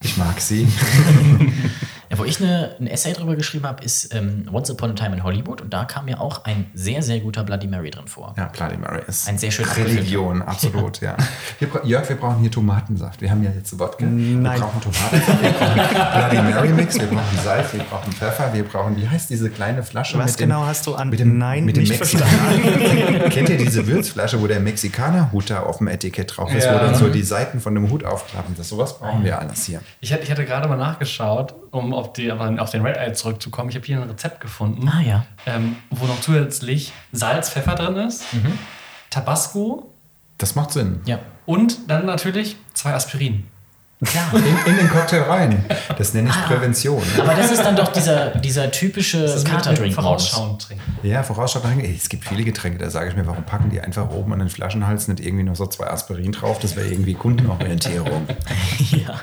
Ich mag sie. [laughs] Ja, wo ich eine, ein Essay drüber geschrieben habe, ist ähm, Once Upon a Time in Hollywood und da kam mir auch ein sehr, sehr guter Bloody Mary drin vor. Ja, Bloody Mary ist Ein sehr schöner Religion, absolut, ja. Wir, bra- Jörg, wir brauchen hier Tomatensaft. Wir haben ja jetzt Wodka. Nein. Wir brauchen Tomatensaft, wir brauchen Bloody Mary Mix, wir brauchen Salz, wir brauchen Pfeffer, wir brauchen, wie heißt diese kleine Flasche? Was mit dem- genau hast du an mit dem, Nein mit dem nicht Mexikaner? [laughs] Kennt ihr diese Würzflasche, wo der Mexikaner-Hut da auf dem Etikett drauf ist, Ja. wo dann so die Seiten von dem Hut aufklappen? Das sowas brauchen wir alles hier. Ich hatte, ich hatte gerade mal nachgeschaut, um auf, die, auf den Red Eye zurückzukommen. Ich habe hier ein Rezept gefunden, Ah ja. ähm, wo noch zusätzlich Salz, Pfeffer drin ist, Mhm. Tabasco Das macht Sinn. Ja. und dann natürlich zwei Aspirin. Klar. In, in den Cocktail rein. Das nenne ich Ah. Prävention. Aber das ist dann doch dieser, dieser typische Katerdrink. Vorausschauend trinken. Ja, vorausschauend. ey, Es gibt viele Getränke, da sage ich mir, warum packen die einfach oben an den Flaschenhals nicht irgendwie noch so zwei Aspirin drauf? Das wäre irgendwie Kundenorientierung. [laughs] Ja.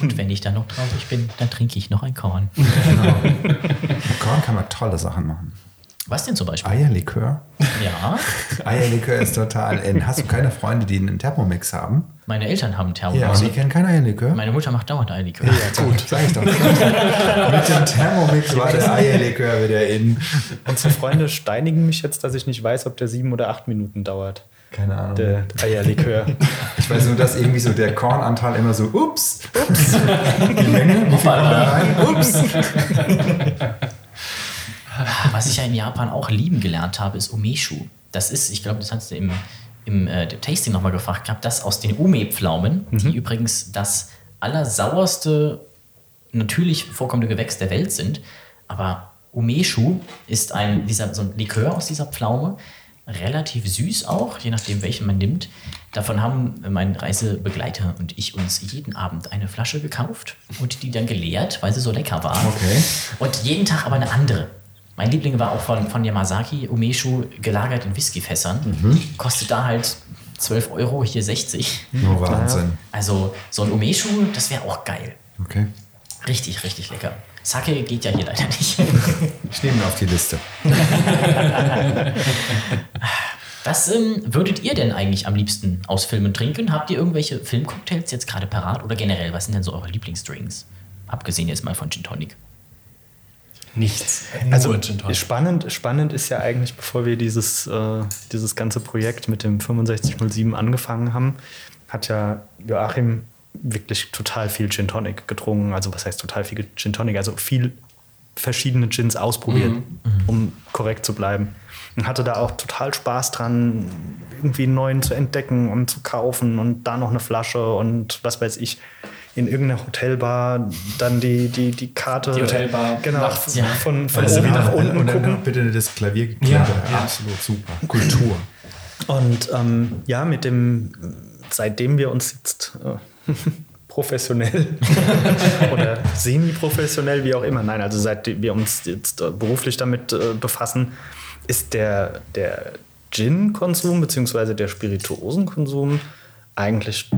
Und wenn ich dann noch traurig bin, dann trinke ich noch ein Korn. [laughs] Mit Korn kann man tolle Sachen machen. Was denn zum Beispiel? Eierlikör. Ja, [laughs] Eierlikör ist total in. Hast du keine Freunde, die einen Thermomix haben? meine Eltern haben Ja, Thermos. und die kennen kein Eierlikör? Meine Mutter macht dauernd Eierlikör. Ja, gut, sag ich doch. [laughs] Mit dem Thermomix war der Eierlikör wieder in. Unsere Freunde steinigen mich jetzt, dass ich nicht weiß, ob der sieben oder acht Minuten dauert. Keine Ahnung. Der Eierlikör. [laughs] Ich weiß nur, dass irgendwie so der Kornanteil immer so, ups, ups. [laughs] Die Menge, wie viel kommt da rein? Ups. Was ich ja in Japan auch lieben gelernt habe, ist Umeshu. Das ist, ich glaube, das hast du im, im äh, Tasting nochmal gefragt gehabt, das aus den Ume-Pflaumen, die übrigens das allersauerste natürlich vorkommende Gewächs der Welt sind. Aber Umeshu ist ein, dieser, so ein Likör aus dieser Pflaume, relativ süß auch, je nachdem, welchen man nimmt. Davon haben mein Reisebegleiter und ich uns jeden Abend eine Flasche gekauft und die dann geleert, weil sie so lecker war. Okay. Und jeden Tag aber eine andere. Mein Liebling war auch von, von Yamazaki Umeshu gelagert in Whiskyfässern. Kostet da halt 12 Euro, hier 60. Nur Wahnsinn. Also so ein Umeshu, das wäre auch geil. Okay. Richtig, richtig lecker. Sake geht ja hier leider nicht. Ich nehme ihn auf die Liste. [laughs] Was ähm, würdet ihr denn eigentlich am liebsten aus Filmen trinken? Habt ihr irgendwelche Filmcocktails jetzt gerade parat? Oder generell, was sind denn so eure Lieblingsdrinks? Abgesehen jetzt mal von Gin Tonic. Nichts. Also Gin Tonic. spannend, spannend ist ja eigentlich, bevor wir dieses, äh, dieses ganze Projekt mit dem 6507 angefangen haben, hat ja Joachim wirklich total viel Gin Tonic getrunken. Also was heißt total viel Gin Tonic? Also viel verschiedene Gins ausprobiert, um korrekt zu bleiben. Und hatte da auch total Spaß dran, irgendwie einen neuen zu entdecken und zu kaufen und da noch eine Flasche und was weiß ich, in irgendeiner Hotelbar dann die, die, die Karte. Die Hotelbar Genau, nachts. Ja. von, von Also oben nach unten und dann bitte das Klavier Ja, ja. absolut super. Kultur. Und ähm, ja, mit dem, seitdem wir uns jetzt äh, [laughs] professionell [laughs] oder semi-professionell, wie auch immer, nein, also seit wir uns jetzt äh, beruflich damit äh, befassen, ist der, der Gin-Konsum bzw. der Spirituosenkonsum eigentlich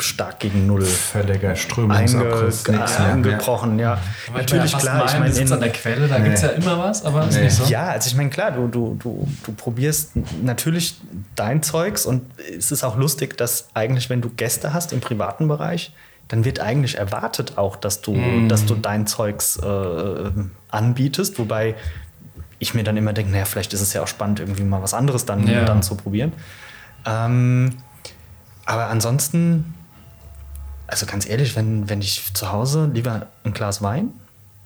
stark gegen Null Völliger einge Strömungsabriss. nix mehr. eingebrochen. Ja, natürlich klar. Ich meine, sitzt in- an der Quelle, da gibt es ja immer was, aber ist Nee. nicht so. Ja, also ich meine, klar, du, du, du, du probierst natürlich dein Zeugs und es ist auch lustig, dass eigentlich, wenn du Gäste hast im privaten Bereich, dann wird eigentlich erwartet auch, dass du, dass du dein Zeugs äh, anbietest, wobei ich mir dann immer denke, naja, vielleicht ist es ja auch spannend, irgendwie mal was anderes dann, Ja. dann zu probieren. Ähm, aber ansonsten, also ganz ehrlich, wenn, wenn ich zu Hause lieber ein Glas Wein,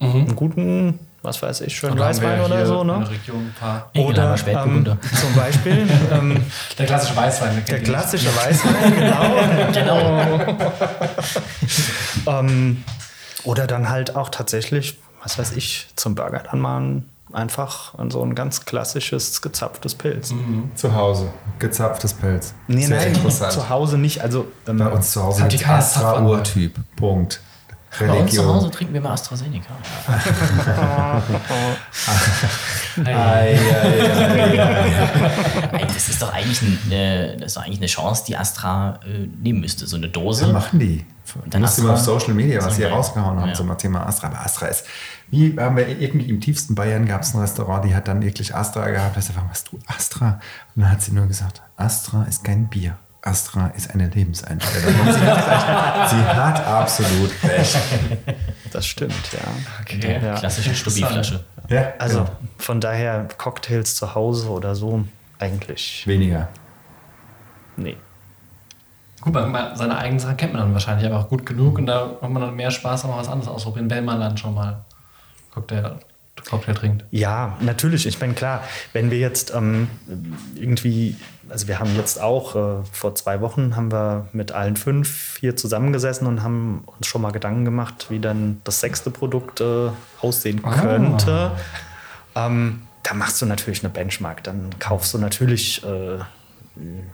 einen guten, was weiß ich, schönen Weißwein oder so, ne? der Region ein paar. Ekelheimer ähm, zum Beispiel [laughs] ähm, Der klassische Weißwein. der klassische Weißwein, genau. [laughs] Genau. [laughs] ähm, oder dann halt auch tatsächlich, was weiß ich, zum Burger dann mal ein, einfach so ein ganz klassisches gezapftes Pilz. Zu Hause. Gezapftes Pelz. Nee, Sehr nein, interessant. zu Hause nicht. Also ähm, Bei uns zu Hause Hat die Astra-Urtyp. Punkt. Bei uns zu Hause Religion. trinken wir mal AstraZeneca. [laughs] Das ist doch eigentlich eine, das ist doch eigentlich eine Chance, die Astra äh, nehmen müsste. So eine Dose. Was machen die? Dann Du musst immer auf Social Media, was geil. rausgehauen haben Ja. zum Thema Astra. Aber Astra ist, wie haben wir irgendwie im tiefsten Bayern gab es ein Restaurant, die hat dann wirklich Astra gehabt. Da ist einfach, was du Astra? Und dann hat sie nur gesagt, Astra ist kein Bier. Astra ist eine Lebenseinstellung. Sie hat recht. Sie hat absolut recht. [laughs] das stimmt, ja. Okay. Ja. Klassische Stubbi-Flasche. Ja, Also genau. von daher Cocktails zu Hause oder so eigentlich weniger. nee. Gut, man, seine eigenen Sachen kennt man dann wahrscheinlich aber auch gut genug und da hat man dann mehr Spaß, auch was anderes ausprobieren, wenn man dann schon mal Cocktail, Cocktail trinkt. Ja, natürlich. Ich meine, klar, wenn wir jetzt ähm, irgendwie, also wir haben jetzt auch, äh, vor zwei Wochen haben wir mit allen fünf hier zusammengesessen und haben uns schon mal Gedanken gemacht, wie dann das sechste Produkt äh, aussehen könnte. Ähm, da machst du natürlich eine Benchmark. Dann kaufst du natürlich äh,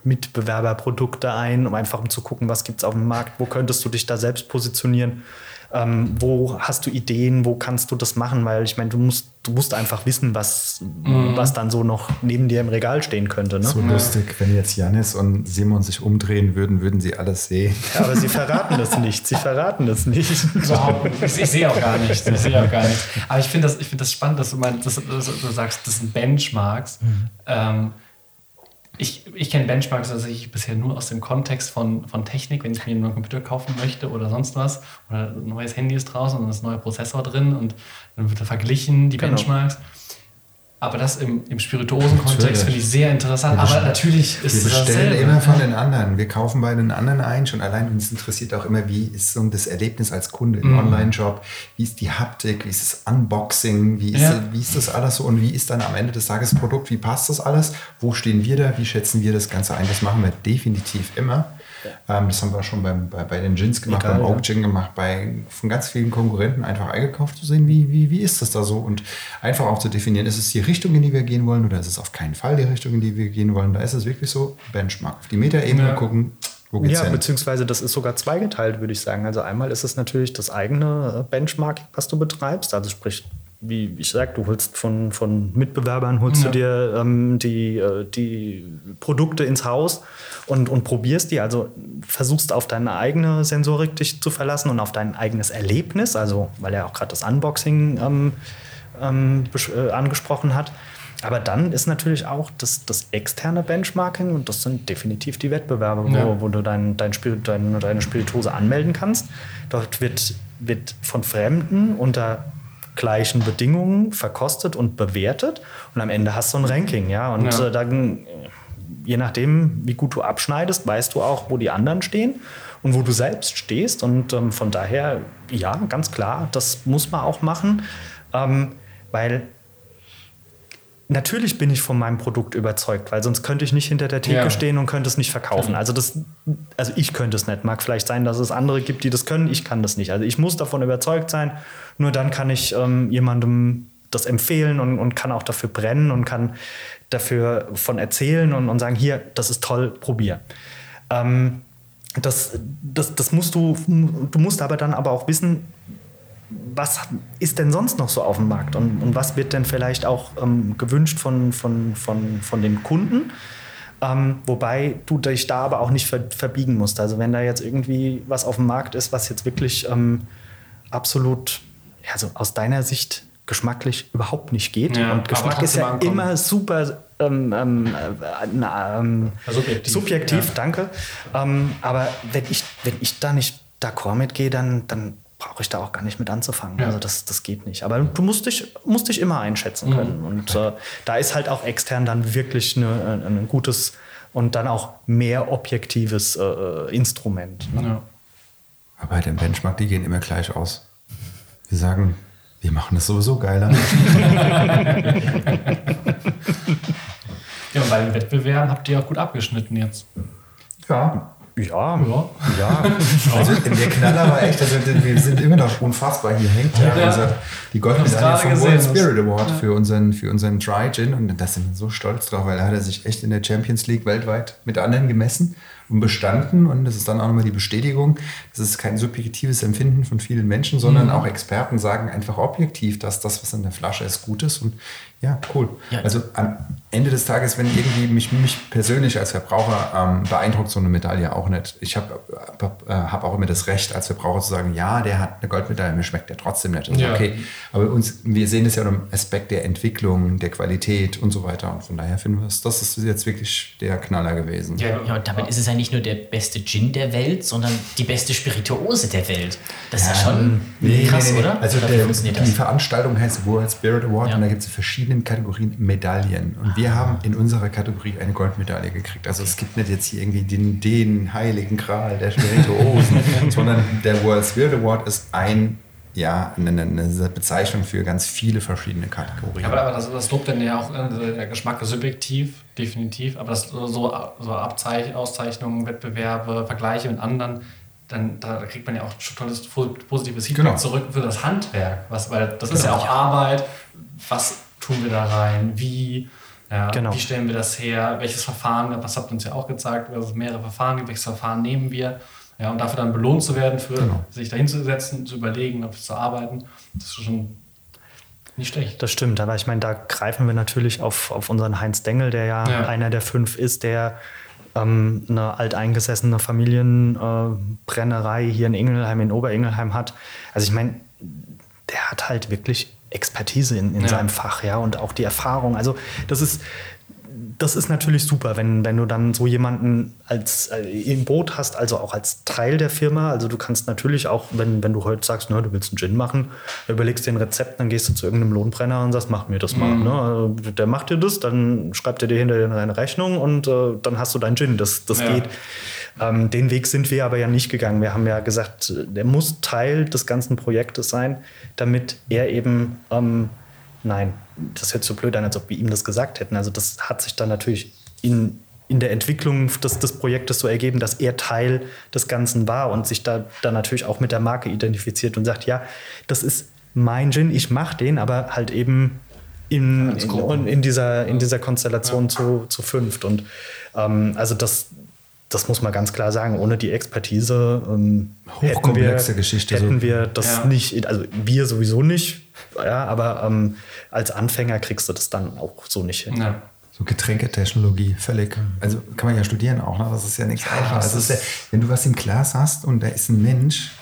Mitbewerberprodukte ein, um einfach um zu gucken, was gibt es auf dem Markt, wo könntest du dich da selbst positionieren, ähm, wo hast du Ideen, wo kannst du das machen, weil ich meine, du musst, du musst einfach wissen, was, Mhm. was dann so noch neben dir im Regal stehen könnte. Ne? So lustig, wenn jetzt Janis und Simon sich umdrehen würden, würden sie alles sehen. Aber sie verraten das nicht, sie verraten das nicht. Nicht. Ich, ich sehe auch gar nichts. Ich sehe auch gar nichts. Aber ich finde das, ich finde das spannend, dass du, meinst, dass, dass du sagst, das sind Benchmarks. Ähm, ich ich kenne Benchmarks tatsächlich bisher nur aus dem Kontext von, von Technik, wenn ich mir einen neuen Computer kaufen möchte oder sonst was. Oder ein neues Handy ist draußen und ist ein neuer Prozessor drin und dann wird er verglichen, die Genau. Benchmarks. Aber das im, im Spirituosen-Kontext Natürlich. finde ich sehr interessant. Wir Aber natürlich Wir ist es bestellen dasselbe. immer von den anderen. Wir kaufen bei den anderen ein. Schon allein uns interessiert auch immer, wie ist so das Erlebnis als Kunde Mhm. im Online-Shop? Wie ist die Haptik? Wie ist das Unboxing? Wie ist, Ja. wie ist das alles so? Und wie ist dann am Ende des Tages das Produkt? Wie passt das alles? Wo stehen wir da? Wie schätzen wir das Ganze ein? Das machen wir definitiv immer. Ähm, das haben wir schon beim, bei, bei den Gins gemacht, Egal, beim. Oak Gin gemacht, bei von ganz vielen Konkurrenten einfach eingekauft zu sehen, wie, wie, wie ist das da so? Und einfach auch zu definieren, ist es die Richtung, in die wir gehen wollen oder ist es auf keinen Fall die Richtung, in die wir gehen wollen? Da ist es wirklich so, Benchmark. Auf die Metaebene Ja. gucken, Ja, hin? beziehungsweise das ist sogar zweigeteilt, würde ich sagen. Also einmal ist es natürlich das eigene äh, Benchmarking, was du betreibst. Also sprich, wie ich sag, du holst von, von Mitbewerbern, holst Ja. du dir ähm, die, äh, die Produkte ins Haus und, und probierst die. Also versuchst auf deine eigene Sensorik dich zu verlassen und auf dein eigenes Erlebnis. Also, weil er auch gerade das Unboxing ähm, ähm, äh, angesprochen hat. Aber dann ist natürlich auch das, das externe Benchmarking und das sind definitiv die Wettbewerbe, wo, Ja. wo du dein, dein Spir dein, deine Spirituose anmelden kannst. Dort wird, wird von Fremden unter gleichen Bedingungen verkostet und bewertet und am Ende hast du ein Ranking, ja. Und Ja. Äh, dann, äh, je nachdem, wie gut du abschneidest, weißt du auch, wo die anderen stehen und wo du selbst stehst. Und ähm, von daher, ja, ganz klar, das muss man auch machen, ähm, weil Natürlich bin ich von meinem Produkt überzeugt, weil sonst könnte ich nicht hinter der Theke Ja. stehen und könnte es nicht verkaufen. Also das, also ich könnte es nicht. Mag vielleicht sein, dass es andere gibt, die das können. Ich kann das nicht. Also ich muss davon überzeugt sein. Nur dann kann ich ähm, jemandem das empfehlen und, und kann auch dafür brennen und kann dafür von erzählen und, und sagen, hier, das ist toll, probier. Ähm, das, das, das musst du, du musst aber dann aber auch wissen, was ist denn sonst noch so auf dem Markt und, und was wird denn vielleicht auch ähm, gewünscht von, von, von, von dem Kunden? Ähm, wobei du dich da aber auch nicht ver verbiegen musst. Also wenn da jetzt irgendwie was auf dem Markt ist, was jetzt wirklich ähm, absolut, ja, so aus deiner Sicht geschmacklich überhaupt nicht geht. Ja, und Geschmack ist ja ankommen. immer super ähm, ähm, äh, na, ähm, Ja, subjektiv, subjektiv ja. danke. Ähm, aber wenn ich, wenn ich da nicht d'accord mitgehe, dann, dann brauche ich da auch gar nicht mit anzufangen. Ja. Also das, das geht nicht. Aber du musst dich, musst dich immer einschätzen Mhm. können. Und äh, da ist halt auch extern dann wirklich eine, ein, ein gutes und dann auch mehr objektives äh, äh, Instrument. Ne? Ja. Aber bei dem Benchmark, die gehen immer gleich aus. Wir sagen, wir machen das sowieso geiler. [laughs] [laughs] ja, und bei den Wettbewerben habt ihr auch gut abgeschnitten jetzt. ja. Ja, Ja. ja. [laughs] Also der Knaller war echt, also wir sind immer noch unfassbar. Hier hängt ja, Ja. unser, die Goldmedaille vom gesehen, World Spirit Award für, unseren, für unseren Dry Gin. Und da sind wir so stolz drauf, weil da hat er sich echt in der Champions League weltweit mit anderen gemessen und bestanden. Und das ist dann auch nochmal die Bestätigung. Das ist kein subjektives Empfinden von vielen Menschen, sondern auch Experten sagen einfach objektiv, dass das, was in der Flasche ist, gut ist. Und ja, cool. Ja. Also am Ende des Tages, wenn irgendwie mich, mich persönlich als Verbraucher ähm, beeindruckt so eine Medaille auch nicht. Ich habe hab, äh, hab auch immer das Recht als Verbraucher zu sagen, ja, der hat eine Goldmedaille, mir schmeckt der trotzdem nicht. Das Ja. okay. Aber uns, wir sehen es ja unter dem Aspekt der Entwicklung, der Qualität und so weiter. Und von daher finden wir es, das ist jetzt wirklich der Knaller gewesen. Ja, Ja, und damit ist es ja nicht nur der beste Gin der Welt, sondern die beste Spirituose der Welt. Das ist ja, schon Nee, krass, nee, nee, oder? Also oder der, die das? Veranstaltung heißt World Spirit Award Ja. und da gibt es in verschiedenen Kategorien Medaillen. Und wir haben in unserer Kategorie eine Goldmedaille gekriegt. Also es gibt nicht jetzt hier irgendwie den, den heiligen Gral der Spirituosen, [laughs] sondern der World Spirit Award ist ein, ja, eine, eine Bezeichnung für ganz viele verschiedene Kategorien. Aber, aber das, das lobt dann ja auch, äh, der Geschmack ist subjektiv, definitiv, aber das so, so Abzeich, Auszeichnungen, Wettbewerbe, Vergleiche mit anderen, dann da kriegt man ja auch schon tolles positives Feedback Genau. zurück für das Handwerk, was, weil das ist ja auch Arbeit, was tun wir da rein, wie, Ja, Genau. Wie stellen wir das her? Welches Verfahren, das habt ihr uns ja auch gezeigt, dass es mehrere Verfahren gibt, welches Verfahren nehmen wir? Ja, und dafür dann belohnt zu werden, für Genau. sich dahin zu setzen, zu überlegen, zu arbeiten, das ist schon nicht schlecht. Das stimmt, aber ich meine, da greifen wir natürlich auf, auf unseren Heinz Dengel, der ja, Ja. einer der fünf ist, der ähm, eine alteingesessene Familienbrennerei äh, hier in Ingelheim, in Oberingelheim hat. Also ich meine, der hat halt wirklich Expertise in, in Ja. seinem Fach, ja, und auch die Erfahrung. Also das ist, das ist natürlich super, wenn, wenn du dann so jemanden als äh, im Boot hast, also auch als Teil der Firma. Also du kannst natürlich auch, wenn, wenn du heute sagst, ne, du willst einen Gin machen, überlegst dir ein Rezept, dann gehst du zu irgendeinem Lohnbrenner und sagst, mach mir das mal. Ne? Also der macht dir das, dann schreibt er dir hinterher deine Rechnung und äh, dann hast du deinen Gin. Das, das Ja. geht. Ähm, den Weg sind wir aber ja nicht gegangen. Wir haben ja gesagt, der muss Teil des ganzen Projektes sein, damit er eben, ähm, nein, das hört so blöd an, als ob wir ihm das gesagt hätten. Also das hat sich dann natürlich in, in der Entwicklung des, des Projektes so ergeben, dass er Teil des Ganzen war und sich da dann natürlich auch mit der Marke identifiziert und sagt, ja, das ist mein Gin, ich mache den, aber halt eben in, in, in, dieser, in dieser Konstellation zu, zu fünft. Und ähm, also das, das muss man ganz klar sagen, ohne die Expertise ähm, Hochkomplexe hätten wir, Geschichte, Hätten so. wir das Ja. nicht, also wir sowieso nicht, ja, aber ähm, als Anfänger kriegst du das dann auch so nicht hin. Ja. So Getränketechnologie, völlig. Also kann man ja studieren auch, ne? Das ist ja nichts Einfaches. das Das ist ja, wenn du was im Glas hast und da ist ein Mensch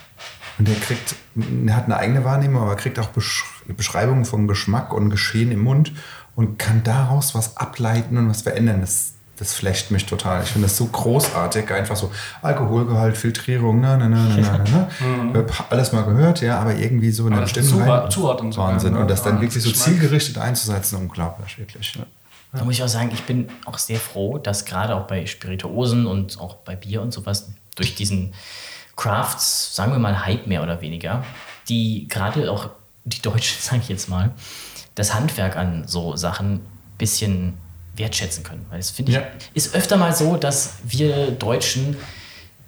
und der kriegt, der hat eine eigene Wahrnehmung, aber kriegt auch Besch Beschreibungen von Geschmack und Geschehen im Mund und kann daraus was ableiten und was verändern. Das, das flasht mich total. Ich finde das so großartig, einfach so Alkoholgehalt, Filtrierung, ne, ne, ne, ne, ne, ne, ne. Hab Alles mal gehört, ja, aber irgendwie so in der Stimme Zuordnung- Wahnsinn. ne? Und das dann Ja, wirklich so zielgerichtet einzusetzen, unglaublich, wirklich. Ja. Da muss ich auch sagen, ich bin auch sehr froh, dass gerade auch bei Spirituosen und auch bei Bier und sowas durch diesen Crafts, sagen wir mal Hype mehr oder weniger, die gerade auch die Deutschen, [laughs] sage ich jetzt mal, das Handwerk an so Sachen ein bisschen wertschätzen können. Weil das finde ich, Ja. ist öfter mal so, dass wir Deutschen,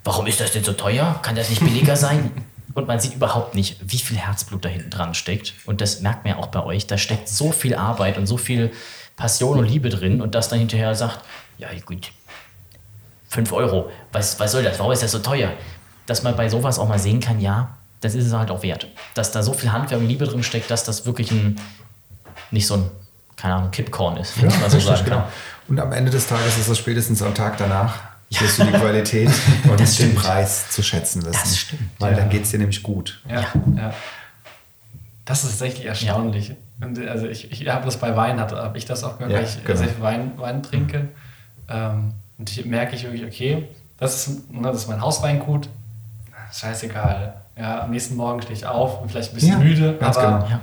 warum ist das denn so teuer? Kann das nicht billiger sein? [laughs] Und man sieht überhaupt nicht, wie viel Herzblut da hinten dran steckt. Und das merkt man ja auch bei euch. Da steckt so viel Arbeit und so viel Passion und Liebe drin. Und das dann hinterher sagt, ja gut, 5 Euro, was, was soll das? Warum ist das so teuer? Dass man bei sowas auch mal sehen kann, ja, das ist es halt auch wert. Dass da so viel Handwerk und Liebe drin steckt, dass das wirklich ein, nicht so ein, keine Ahnung, Kippkorn ist, wenn ich mal so sagen kann. genau. Und am Ende des Tages ist es spätestens am Tag danach, wirst du die Qualität [laughs] und Das den stimmt. Preis zu schätzen wissen. Das stimmt, Weil dann ja. geht es dir nämlich gut. Ja, ja. Das ist tatsächlich erstaunlich. Und, Also ich, ich habe das bei Wein, hatte habe ich das auch gehört, Ja, weil ich genau. sehr viel Wein, Wein trinke. Ähm, und hier merke ich wirklich, okay, das ist, ne, das ist mein Hausweingut. Scheißegal. Ja, am nächsten Morgen stehe ich auf und vielleicht ein bisschen Ja, müde, ganz aber genau.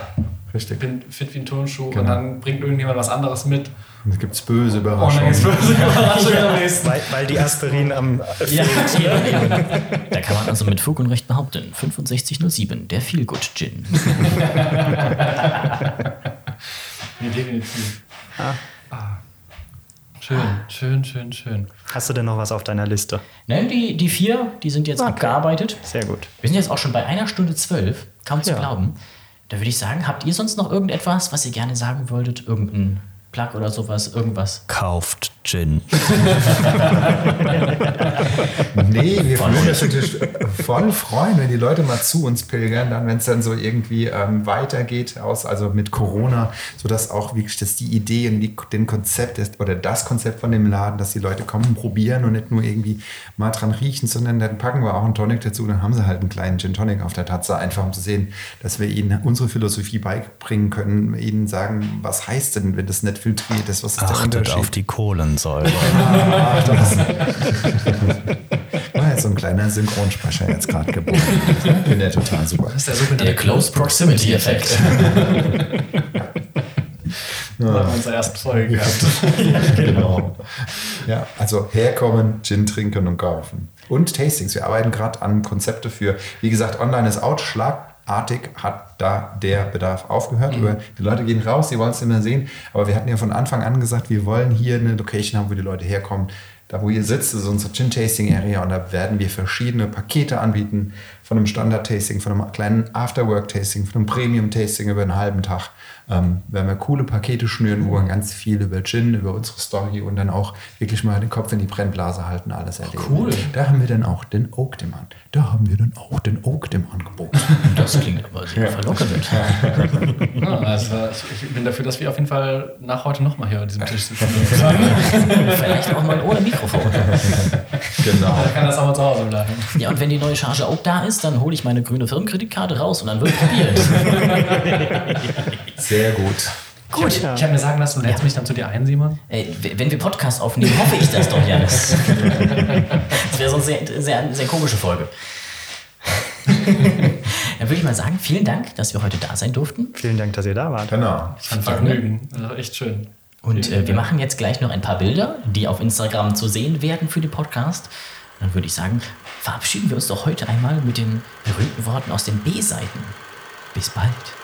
Ja. ich Richtig. bin fit wie ein Turnschuh und Genau. dann bringt irgendjemand was anderes mit. Und es gibt böse Und dann Überraschungen. geht's böse Überraschung am nächsten. Weil, weil die Aspirin am Ja, eben, eben. [laughs] Da kann man also mit Fug und Recht behaupten, 6507, der Feelgood Gin. Nee, definitiv. Ah. Schön, schön, schön, schön. Hast du denn noch was auf deiner Liste? Ne, die, die vier, die sind jetzt abgearbeitet. Sehr gut. Wir sind jetzt auch schon bei einer Stunde zwölf, kaum zu Ja. glauben. Da würde ich sagen, habt ihr sonst noch irgendetwas, was ihr gerne sagen wolltet? Irgendein Plug oder sowas, irgendwas? Kauft Gin. [laughs] Nee, wir Voll würden uns natürlich voll freuen, wenn die Leute mal zu uns pilgern, dann, wenn es dann so irgendwie ähm, weitergeht, aus, also mit Corona, sodass auch wirklich das die Idee und die, den Konzept ist, oder das Konzept von dem Laden, dass die Leute kommen, probieren und nicht nur irgendwie mal dran riechen, sondern dann packen wir auch einen Tonic dazu, dann haben sie halt einen kleinen Gin Tonic auf der Tatze, einfach um zu sehen, dass wir ihnen unsere Philosophie beibringen können, ihnen sagen, was heißt denn, wenn das nicht filtriert ist, was ist der Achtet Unterschied? auf die Kohlensäure. [laughs] Ach, das war jetzt so ein kleiner Synchronsprecher jetzt gerade geboren. Ich bin ja total super. Das ist der sogenannte Der Close Proximity Effekt. [laughs] Da haben wir unsere erste Folge gehabt. [laughs] Genau. Ja, also herkommen, Gin trinken und kaufen. Und Tastings. Wir arbeiten gerade an Konzepte für, wie gesagt, online ist out, schlagartig hat da der Bedarf aufgehört. Aber Die Leute gehen raus, die wollen es immer sehen. Aber wir hatten ja von Anfang an gesagt, wir wollen hier eine Location haben, wo die Leute herkommen. Da, wo ihr sitzt, ist unsere Gin-Tasting-Area und da werden wir verschiedene Pakete anbieten. Von einem Standard-Tasting, von einem kleinen Afterwork-Tasting, von einem Premium-Tasting über einen halben Tag. Ähm, werden wir coole Pakete schnüren, wo wir ganz viel über Gin, über unsere Story und dann auch wirklich mal den Kopf in die Brennblase halten, alles erleben. cool. Da haben wir dann auch den Oak Demand. Da haben wir dann auch den Oak dem Angebot. [laughs] Das klingt aber sehr verlockend. Ja, [laughs] also ich, ich bin dafür, dass wir auf jeden Fall nach heute nochmal hier an diesem Tisch sitzen. [laughs] Vielleicht auch mal ohne Mikrofon. genau. Dann kann das auch mal zu Hause bleiben. Ja, und wenn die neue Charge auch da ist, dann hole ich meine grüne Firmenkreditkarte raus und dann wird probiert. Sehr gut. Gut. Ich habe mir sagen lassen, du lädst mich dann zu dir ein, Simon. Ey, wenn wir Podcast aufnehmen, hoffe ich das doch, Janis. Das wäre sonst eine sehr, sehr, sehr komische Folge. [laughs] Dann würde ich mal sagen, vielen Dank, dass wir heute da sein durften. Vielen Dank, dass ihr da wart. Genau. Ein Vergnügen. Also echt schön. Und äh, wir machen jetzt gleich noch ein paar Bilder, die auf Instagram zu sehen werden für den Podcast. Dann würde ich sagen, verabschieden wir uns doch heute einmal mit den berühmten Worten aus den B-Seiten. Bis bald.